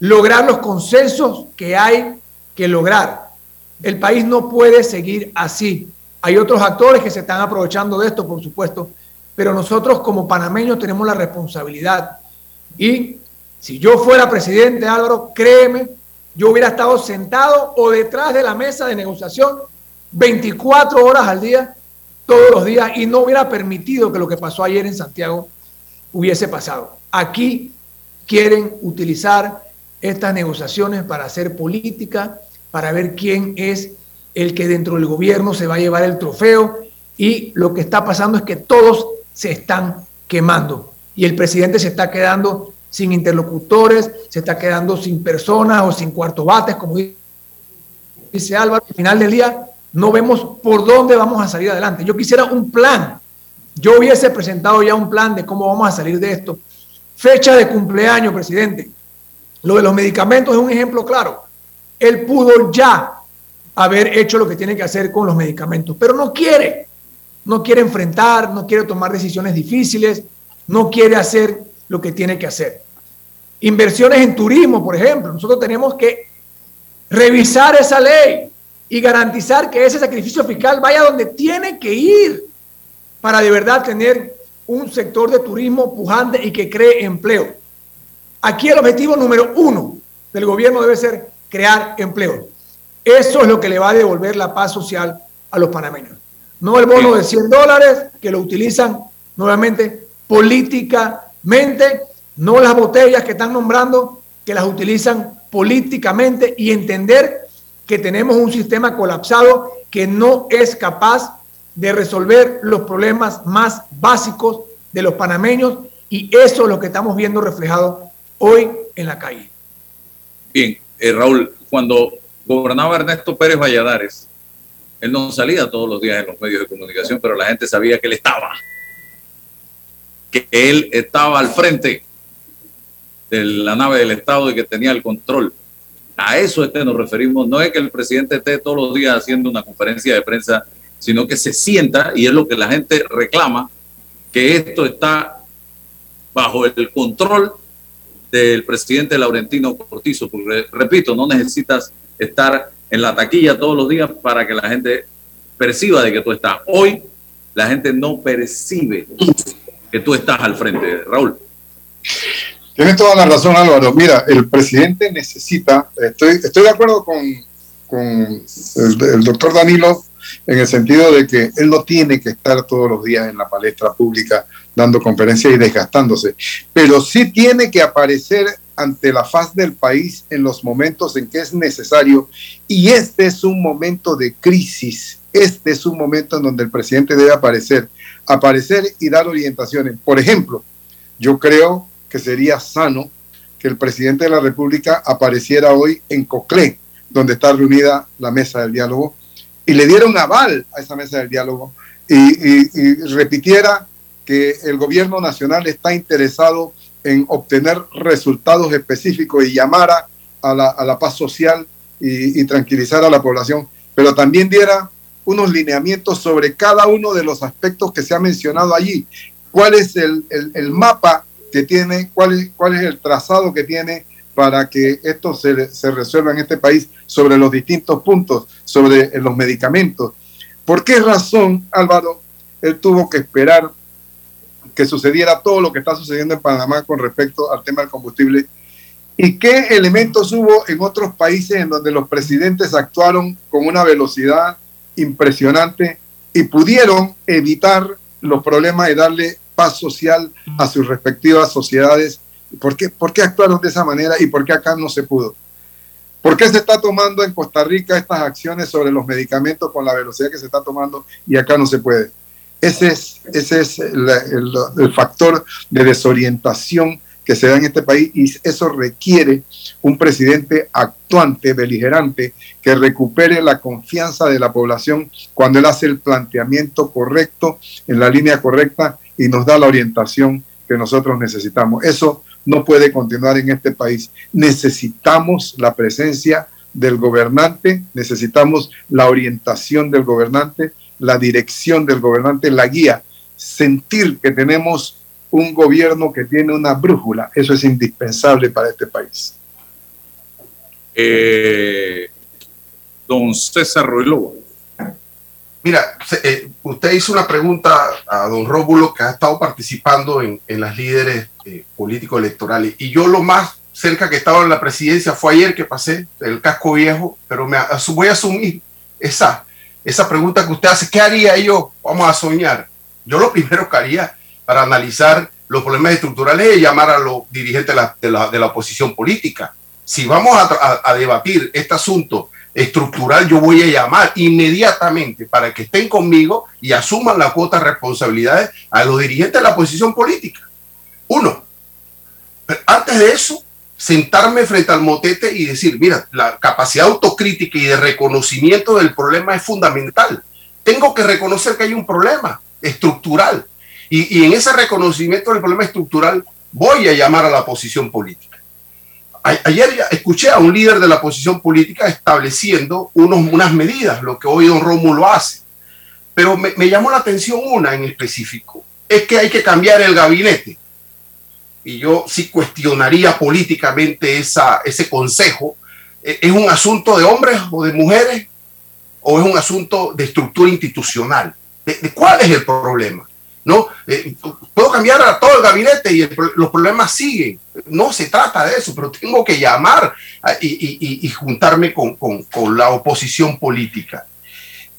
lograr los consensos que hay que lograr. El país no puede seguir así. Hay otros actores que se están aprovechando de esto, por supuesto, pero nosotros como panameños tenemos la responsabilidad. Y si yo fuera presidente, Álvaro, créeme, yo hubiera estado sentado o detrás de la mesa de negociación 24 horas al día todos los días y no hubiera permitido que lo que pasó ayer en Santiago hubiese pasado. Aquí quieren utilizar estas negociaciones para hacer política, para ver quién es el que dentro del gobierno se va a llevar el trofeo y lo que está pasando es que todos se están quemando y el presidente se está quedando sin interlocutores, se está quedando sin personas o sin cuarto bates, como dice Álvaro. Al final del día, no vemos por dónde vamos a salir adelante. Yo quisiera un plan. Yo hubiese presentado ya un plan de cómo vamos a salir de esto. Fecha de cumpleaños, presidente. Lo de los medicamentos es un ejemplo claro. Él pudo ya haber hecho lo que tiene que hacer con los medicamentos, pero no quiere. No quiere enfrentar, no quiere tomar decisiones difíciles, no quiere hacer lo que tiene que hacer. Inversiones en turismo, por ejemplo. Nosotros tenemos que revisar esa ley y garantizar que ese sacrificio fiscal vaya donde tiene que ir para de verdad tener un sector de turismo pujante y que cree empleo. Aquí el objetivo número uno, del gobierno debe ser crear empleo. Eso es lo que le va a devolver la paz social a los panameños. No el bono de 100 dólares que lo utilizan nuevamente políticamente, no las botellas que están nombrando que las utilizan políticamente y entender que tenemos un sistema colapsado que no es capaz de resolver los problemas más básicos de los panameños y eso es lo que estamos viendo reflejado hoy en la calle. Bien, eh, Raúl, cuando gobernaba Ernesto Pérez Valladares, él no salía todos los días en los medios de comunicación, pero la gente sabía que él estaba, que él estaba al frente de la nave del Estado y que tenía el control. A eso es que nos referimos. No es que el presidente esté todos los días haciendo una conferencia de prensa, sino que se sienta, y es lo que la gente reclama, que esto está bajo el control del presidente Laurentino Cortizo. Porque, repito, no necesitas estar en la taquilla todos los días para que la gente perciba de que tú estás. Hoy la gente no percibe que tú estás al frente, Raúl. Tienes toda la razón, Álvaro. Mira, el presidente necesita, estoy, de acuerdo con, el, doctor Danilo en el sentido de que él no tiene que estar todos los días en la palestra pública dando conferencias y desgastándose, pero sí tiene que aparecer ante la faz del país en los momentos en que es necesario. Y este es un momento de crisis, este es un momento en donde el presidente debe aparecer, aparecer y dar orientaciones. Por ejemplo, yo creo que sería sano que el presidente de la República apareciera hoy en Coclé, donde está reunida la mesa del diálogo, y le diera un aval a esa mesa del diálogo y, y, repitiera que el gobierno nacional está interesado en obtener resultados específicos y llamara a la, a la paz social y, y, tranquilizar a la población, pero también diera unos lineamientos sobre cada uno de los aspectos que se ha mencionado allí. ¿Cuál es el, el, el mapa que tiene, cuál es, cuál es el trazado que tiene para que esto se, se resuelva en este país sobre los distintos puntos, sobre los medicamentos? ¿Por qué razón, Álvaro, él tuvo que esperar que sucediera todo lo que está sucediendo en Panamá con respecto al tema del combustible y qué elementos hubo en otros países en donde los presidentes actuaron con una velocidad impresionante y pudieron evitar los problemas y darle paz social a sus respectivas sociedades. ¿Por qué, ¿Por qué actuaron de esa manera y por qué acá no se pudo? ¿Por qué se está tomando en Costa Rica estas acciones sobre los medicamentos con la velocidad que se está tomando y acá no se puede? Ese es, ese es el, factor de desorientación que se da en este país y eso requiere un presidente actuante, beligerante, que recupere la confianza de la población cuando él hace el planteamiento correcto, en la línea correcta y nos da la orientación que nosotros necesitamos. Eso no puede continuar en este país. Necesitamos la presencia del gobernante, necesitamos la orientación del gobernante, la dirección del gobernante, la guía, sentir que tenemos un gobierno que tiene una brújula. Eso es indispensable para este país. Eh, don César Ruilobo. Mira, eh, usted hizo una pregunta a don Rómulo que ha estado participando en, en las líderes eh, políticos electorales y yo lo más cerca que estaba en la presidencia fue ayer que pasé el casco viejo, pero me voy a asumir esa, esa pregunta que usted hace, ¿qué haría yo? Vamos a soñar. Yo lo primero que haría para analizar los problemas estructurales es llamar a los dirigentes de la, de la, oposición política. Si vamos a, a, a, debatir este asunto estructural, yo voy a llamar inmediatamente para que estén conmigo y asuman la cuota de responsabilidades a los dirigentes de la oposición política. Uno. Pero antes de eso, sentarme frente al motete y decir, mira, la capacidad autocrítica y de reconocimiento del problema es fundamental. Tengo que reconocer que hay un problema estructural y, y, en ese reconocimiento del problema estructural voy a llamar a la oposición política. Ayer escuché a un líder de la oposición política estableciendo unos, unas medidas, lo que hoy don Rómulo hace. Pero me, me llamó la atención una en específico, es que hay que cambiar el gabinete. Y yo sí cuestionaría políticamente esa, ese consejo. ¿Es un asunto de hombres o de mujeres? ¿O es un asunto de estructura institucional? ¿De, cuál es el problema? ¿no? Eh, puedo cambiar a todo el gabinete y los problemas siguen. No se trata de eso, pero tengo que llamar y, juntarme con, la oposición política.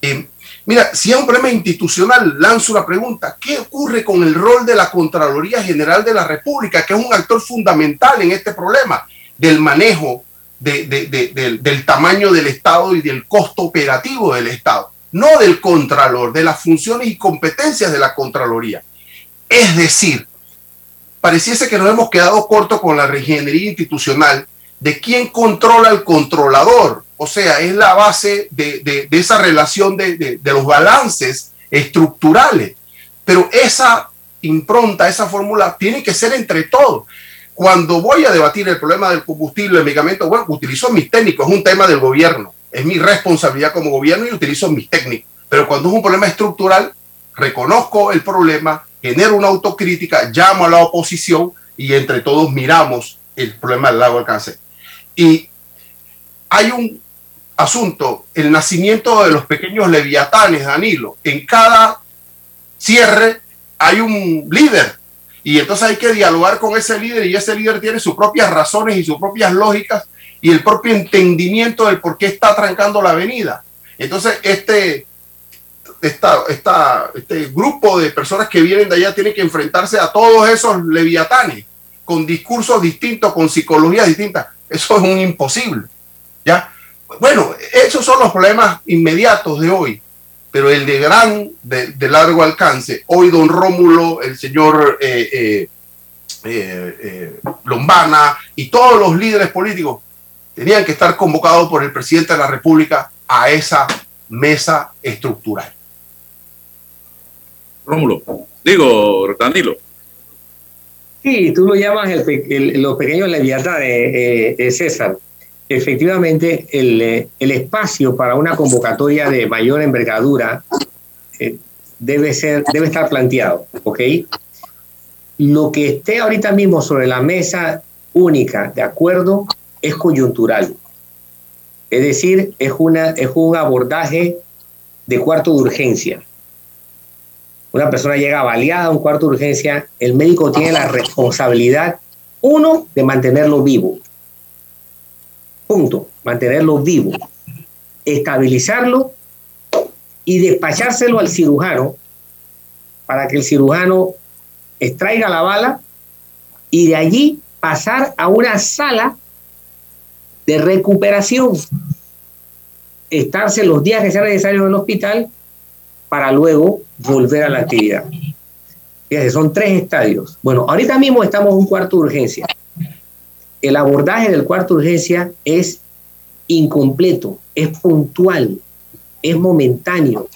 Eh, mira, si es un problema institucional, lanzo una pregunta. ¿Qué ocurre con el rol de la Contraloría General de la República, que es un actor fundamental en este problema del manejo del tamaño del Estado y del costo operativo del Estado? no del Contralor, de las funciones y competencias de la Contraloría. Es decir, pareciese que nos hemos quedado cortos con la reingeniería institucional de quién controla al controlador. O sea, es la base de, esa relación de, los balances estructurales. Pero esa impronta, esa fórmula, tiene que ser entre todos. Cuando voy a debatir el problema del combustible, el medicamento, bueno, utilizo mis técnicos, es un tema del gobierno es mi responsabilidad como gobierno y utilizo mis técnicos. Pero cuando es un problema estructural, reconozco el problema, genero una autocrítica, llamo a la oposición y entre todos miramos el problema del lago alcance. Y hay un asunto, el nacimiento de los pequeños leviatanes, Danilo. En cada cierre hay un líder y entonces hay que dialogar con ese líder y ese líder tiene sus propias razones y sus propias lógicas y el propio entendimiento del por qué está trancando la avenida. Entonces, este, esta, este grupo de personas que vienen de allá tiene que enfrentarse a todos esos leviatanes con discursos distintos, con psicologías distintas. Eso es un imposible. ¿ya? Bueno, esos son los problemas inmediatos de hoy, pero el de gran, de, largo alcance, hoy don Rómulo, el señor eh, eh, eh, Lombana y todos los líderes políticos tenían que estar convocados por el presidente de la República a esa mesa estructural. Rómulo, digo, Danilo. Sí, tú lo llamas los pequeños leviatanes, eh, eh, César. Efectivamente, el, el, espacio para una convocatoria de mayor envergadura eh, debe, ser, debe estar planteado, ¿ok? Lo que esté ahorita mismo sobre la mesa única de acuerdo es coyuntural. Es decir, es, una, es un abordaje de cuarto de urgencia. Una persona llega baleada a un cuarto de urgencia, el médico tiene la responsabilidad, uno, de mantenerlo vivo. Punto, mantenerlo vivo. Estabilizarlo y despachárselo al cirujano para que el cirujano extraiga la bala y de allí pasar a una sala de recuperación. Estarse los días que sea necesario en el hospital para luego volver a la actividad. Fíjense, son tres estadios. Bueno, ahorita mismo estamos en un cuarto de urgencia. El abordaje del cuarto urgencia es incompleto, es puntual, es momentáneo.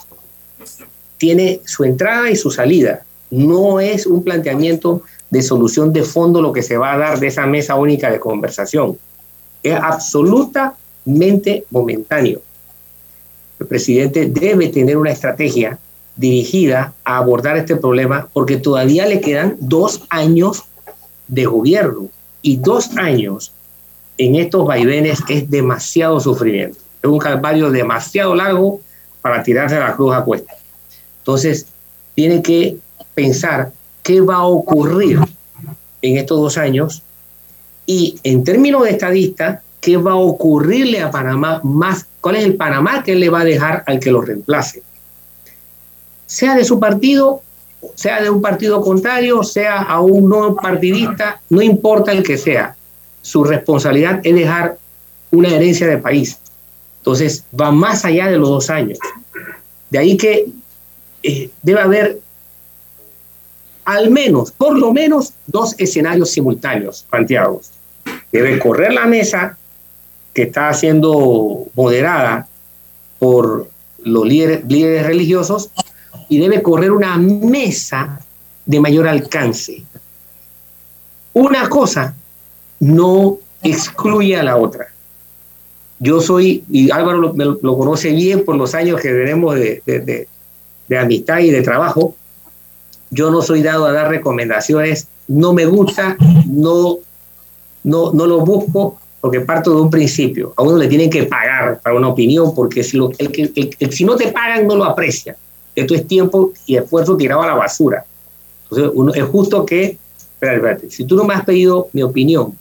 Tiene su entrada y su salida. No es un planteamiento de solución de fondo lo que se va a dar de esa mesa única de conversación es absolutamente momentáneo. El presidente debe tener una estrategia dirigida a abordar este problema porque todavía le quedan dos años de gobierno y dos años en estos vaivenes es demasiado sufrimiento. Es un calvario demasiado largo para tirarse la cruz a cuesta. Entonces, tiene que pensar qué va a ocurrir en estos dos años y en términos de estadista, ¿qué va a ocurrirle a Panamá más? ¿Cuál es el Panamá que le va a dejar al que lo reemplace? Sea de su partido, sea de un partido contrario, sea a un no partidista, no importa el que sea. Su responsabilidad es dejar una herencia de país. Entonces, va más allá de los dos años. De ahí que eh, debe haber al menos, por lo menos, dos escenarios simultáneos planteados. Debe correr la mesa que está siendo moderada por los líderes, líderes religiosos y debe correr una mesa de mayor alcance. Una cosa no excluye a la otra. Yo soy, y Álvaro lo, conoce bien por los años que tenemos de, de amistad y de trabajo, yo no soy dado a dar recomendaciones, no me gusta, no no, no lo busco porque parto de un principio. A uno le tienen que pagar para una opinión porque si, lo, el, si no te pagan no lo aprecia. Esto es tiempo y esfuerzo tirado a la basura. Entonces, es justo que, si tú no me has pedido mi opinión,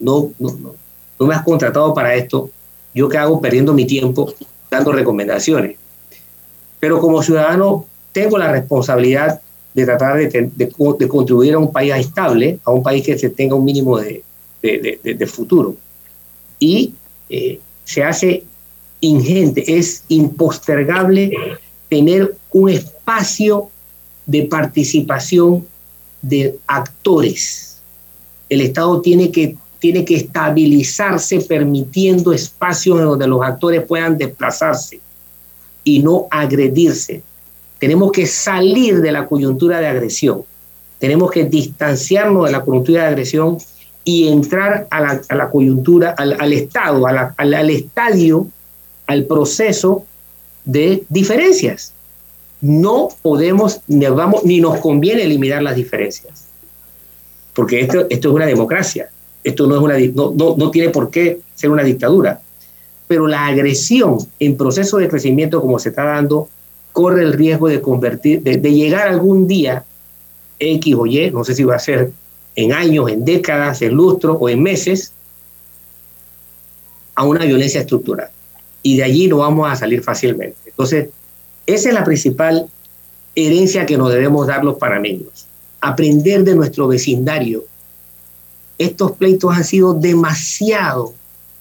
no, no, no, no me has contratado para esto, yo qué hago perdiendo mi tiempo dando recomendaciones. Pero como ciudadano tengo la responsabilidad de tratar de, de, contribuir a un país estable, a un país que se tenga un mínimo de, de futuro. Y eh, se hace ingente, es impostergable tener un espacio de participación de actores. El Estado tiene que, tiene que estabilizarse permitiendo espacios en donde los actores puedan desplazarse y no agredirse. Tenemos que salir de la coyuntura de agresión. Tenemos que distanciarnos de la coyuntura de agresión y entrar a la, coyuntura, al, estado, al, estadio, al proceso de diferencias. No podemos, ni, vamos, ni nos conviene eliminar las diferencias, porque esto, esto es una democracia, esto no, es una, no, no tiene por qué ser una dictadura, pero la agresión en proceso de crecimiento como se está dando corre el riesgo de convertir, de, llegar algún día X o Y, no sé si va a ser en años, en décadas, en lustros o en meses, a una violencia estructural. Y de allí no vamos a salir fácilmente. Entonces, esa es la principal herencia que nos debemos dar los panameños. Aprender de nuestro vecindario. Estos pleitos han sido demasiado,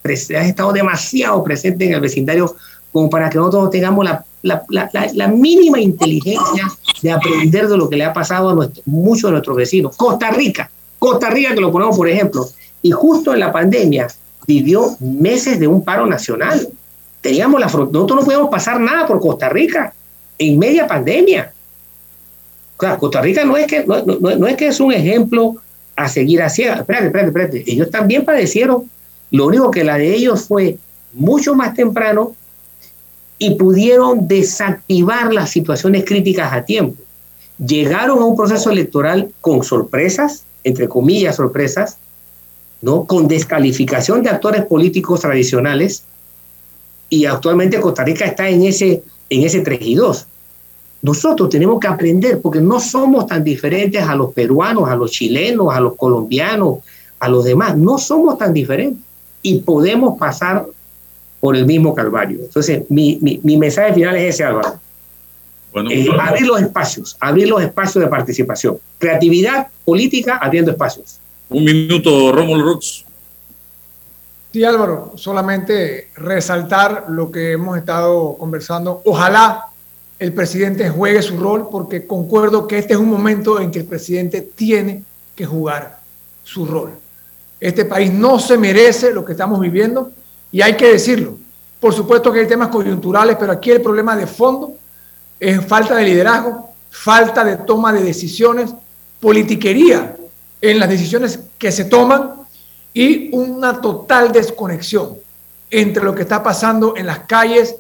han estado demasiado presentes en el vecindario como para que nosotros tengamos la la, mínima inteligencia de aprender de lo que le ha pasado a nuestro, muchos de nuestros vecinos. Costa Rica, Costa Rica que lo ponemos por ejemplo, y justo en la pandemia vivió meses de un paro nacional. Teníamos la nosotros no podíamos pasar nada por Costa Rica en media pandemia. Claro, Costa Rica no es que no, es que es un ejemplo a seguir así. Espérate, espérate, espérate. Ellos también padecieron. Lo único que la de ellos fue mucho más temprano y pudieron desactivar las situaciones críticas a tiempo. Llegaron a un proceso electoral con sorpresas, entre comillas sorpresas, ¿no? con descalificación de actores políticos tradicionales, y actualmente Costa Rica está en ese, en ese 3 y 2. Nosotros tenemos que aprender porque no somos tan diferentes a los peruanos, a los chilenos, a los colombianos, a los demás. No somos tan diferentes y podemos pasar por el mismo calvario. Entonces, mi, mi, mensaje final es ese, Álvaro. Eh, abrir los espacios, abrir los espacios de participación. Creatividad política abriendo espacios. Un minuto, Rómulo Rux. Sí, Álvaro, solamente resaltar lo que hemos estado conversando. Ojalá el presidente juegue su rol, porque concuerdo que este es un momento en que el presidente tiene que jugar su rol. Este país no se merece lo que estamos viviendo y hay que decirlo. Por supuesto que hay temas coyunturales, pero aquí el problema de fondo es falta de liderazgo, falta de toma de decisiones, politiquería en las decisiones que se toman y una total desconexión entre lo que está pasando en las calles,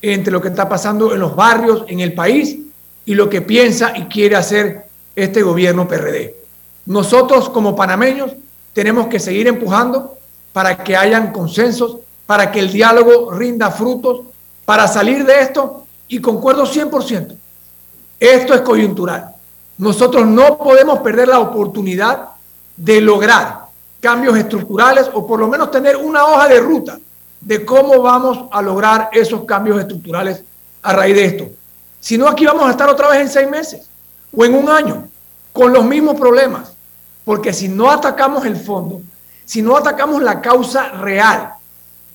entre lo que está pasando en los barrios, en el país y lo que piensa y quiere hacer este gobierno PRD. Nosotros como panameños tenemos que seguir empujando para que hayan consensos, para que el diálogo rinda frutos, para salir de esto, y concuerdo 100%, esto es coyuntural. Nosotros no podemos perder la oportunidad de lograr cambios estructurales o por lo menos tener una hoja de ruta de cómo vamos a lograr esos cambios estructurales a raíz de esto. Si no, aquí vamos a estar otra vez en seis meses o en un año con los mismos problemas. Porque si no atacamos el fondo, si no atacamos la causa real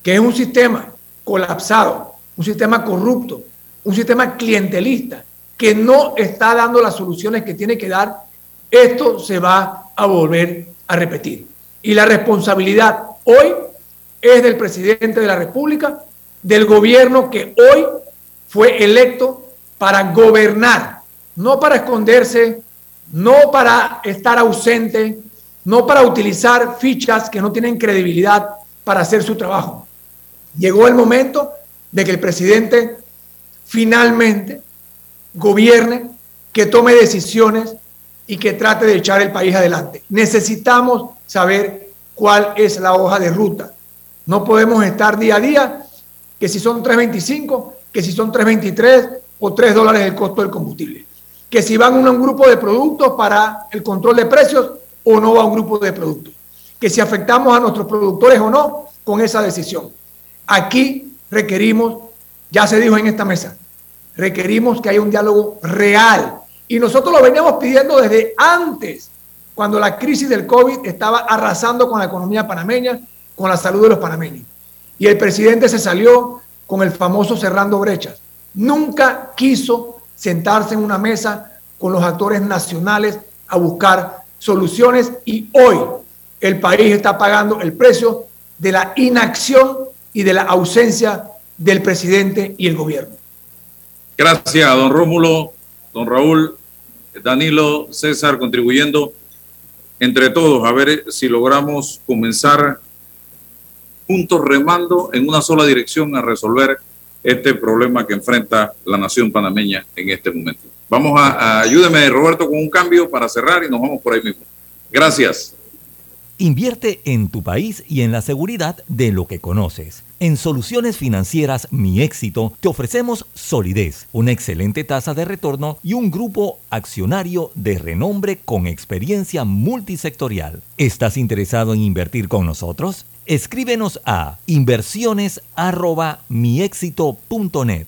que es un sistema colapsado, un sistema corrupto, un sistema clientelista, que no está dando las soluciones que tiene que dar, esto se va a volver a repetir. Y la responsabilidad hoy es del presidente de la República, del gobierno que hoy fue electo para gobernar, no para esconderse, no para estar ausente, no para utilizar fichas que no tienen credibilidad para hacer su trabajo. Llegó el momento de que el presidente finalmente gobierne, que tome decisiones y que trate de echar el país adelante. Necesitamos saber cuál es la hoja de ruta. No podemos estar día a día que si son 3.25, que si son 3.23 o 3 dólares el costo del combustible. que si van a un grupo de productos para el control de precios o no va a un grupo de productos, que si afectamos a nuestros productores o no con esa decisión. Aquí requerimos, ya se dijo en esta mesa, requerimos que haya un diálogo real. Y nosotros lo veníamos pidiendo desde antes, cuando la crisis del COVID estaba arrasando con la economía panameña, con la salud de los panameños. Y el presidente se salió con el famoso cerrando brechas. Nunca quiso sentarse en una mesa con los actores nacionales a buscar soluciones y hoy el país está pagando el precio de la inacción y de la ausencia del presidente y el gobierno. Gracias, don Rómulo, don Raúl, Danilo, César, contribuyendo entre todos a ver si logramos comenzar juntos remando en una sola dirección a resolver este problema que enfrenta la nación panameña en este momento. Vamos a, a ayúdeme Roberto con un cambio para cerrar y nos vamos por ahí mismo. Gracias. Invierte en tu país y en la seguridad de lo que conoces. En Soluciones Financieras Mi Éxito te ofrecemos solidez, una excelente tasa de retorno y un grupo accionario de renombre con experiencia multisectorial. ¿Estás interesado en invertir con nosotros? Escríbenos a inversiones@miexito.net.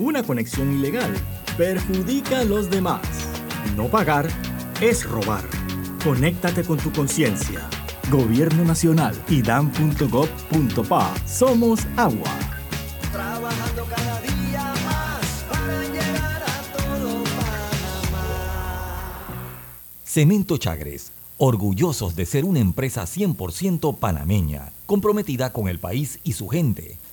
Una conexión ilegal perjudica a los demás. No pagar es robar. Conéctate con tu conciencia. Gobierno Nacional y dan.gov.pa. Somos agua. Trabajando cada día más para llegar a todo Panamá. Cemento Chagres, orgullosos de ser una empresa 100% panameña, comprometida con el país y su gente.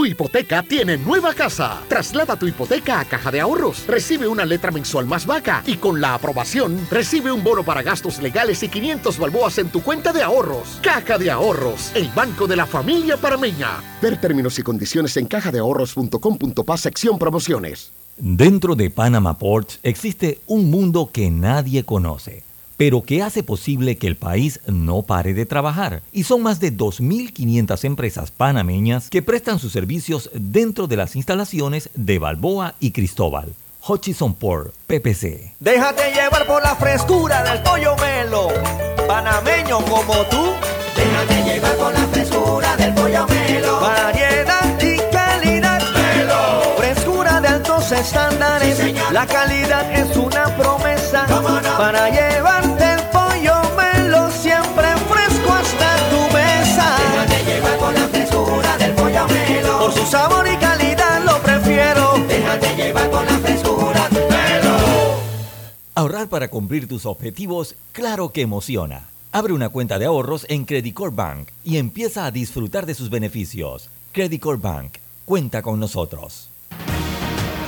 Tu hipoteca tiene nueva casa. Traslada tu hipoteca a Caja de Ahorros. Recibe una letra mensual más vaca y con la aprobación recibe un bono para gastos legales y 500 balboas en tu cuenta de ahorros. Caja de Ahorros, el banco de la familia parameña. Ver términos y condiciones en cajadeahorros.com.pa sección promociones. Dentro de Panama Ports existe un mundo que nadie conoce, pero que hace posible que el país no pare de trabajar. Y son más de 2.500 empresas panameñas que prestan sus servicios dentro de las instalaciones de Balboa y Cristóbal. Hutchison Port, PPC. Déjate llevar por la frescura del pollo melo, panameño como tú. Déjate llevar por la frescura del pollo melo. Variedad y calidad. Melo. Frescura de altos estándares. la calidad es una promesa para llevarte sabor y calidad lo prefiero. Déjate llevar por la frescura melo. Ahorrar para cumplir tus objetivos, claro que emociona. Abre una cuenta de ahorros en Credit Core Bank y empieza a disfrutar de sus beneficios. Credit Core Bank, cuenta con nosotros.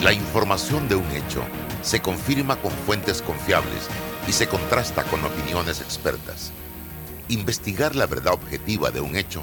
La información de un hecho se confirma con fuentes confiables y se contrasta con opiniones expertas. Investigar la verdad objetiva de un hecho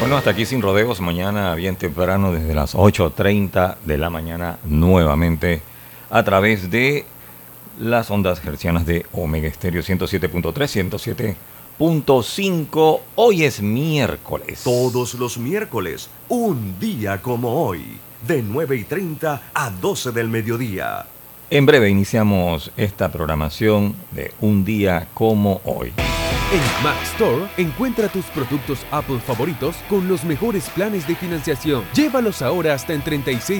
Bueno, hasta aquí sin rodeos. Mañana bien temprano desde las 8.30 de la mañana nuevamente a través de las ondas hercianas de Omega Estéreo 107.3, 107.5. Hoy es miércoles. Todos los miércoles, un día como hoy, de 9 y 30 a 12 del mediodía. En breve iniciamos esta programación de un día como hoy. En Mac Store encuentra tus productos Apple favoritos con los mejores planes de financiación. Llévalos ahora hasta en 36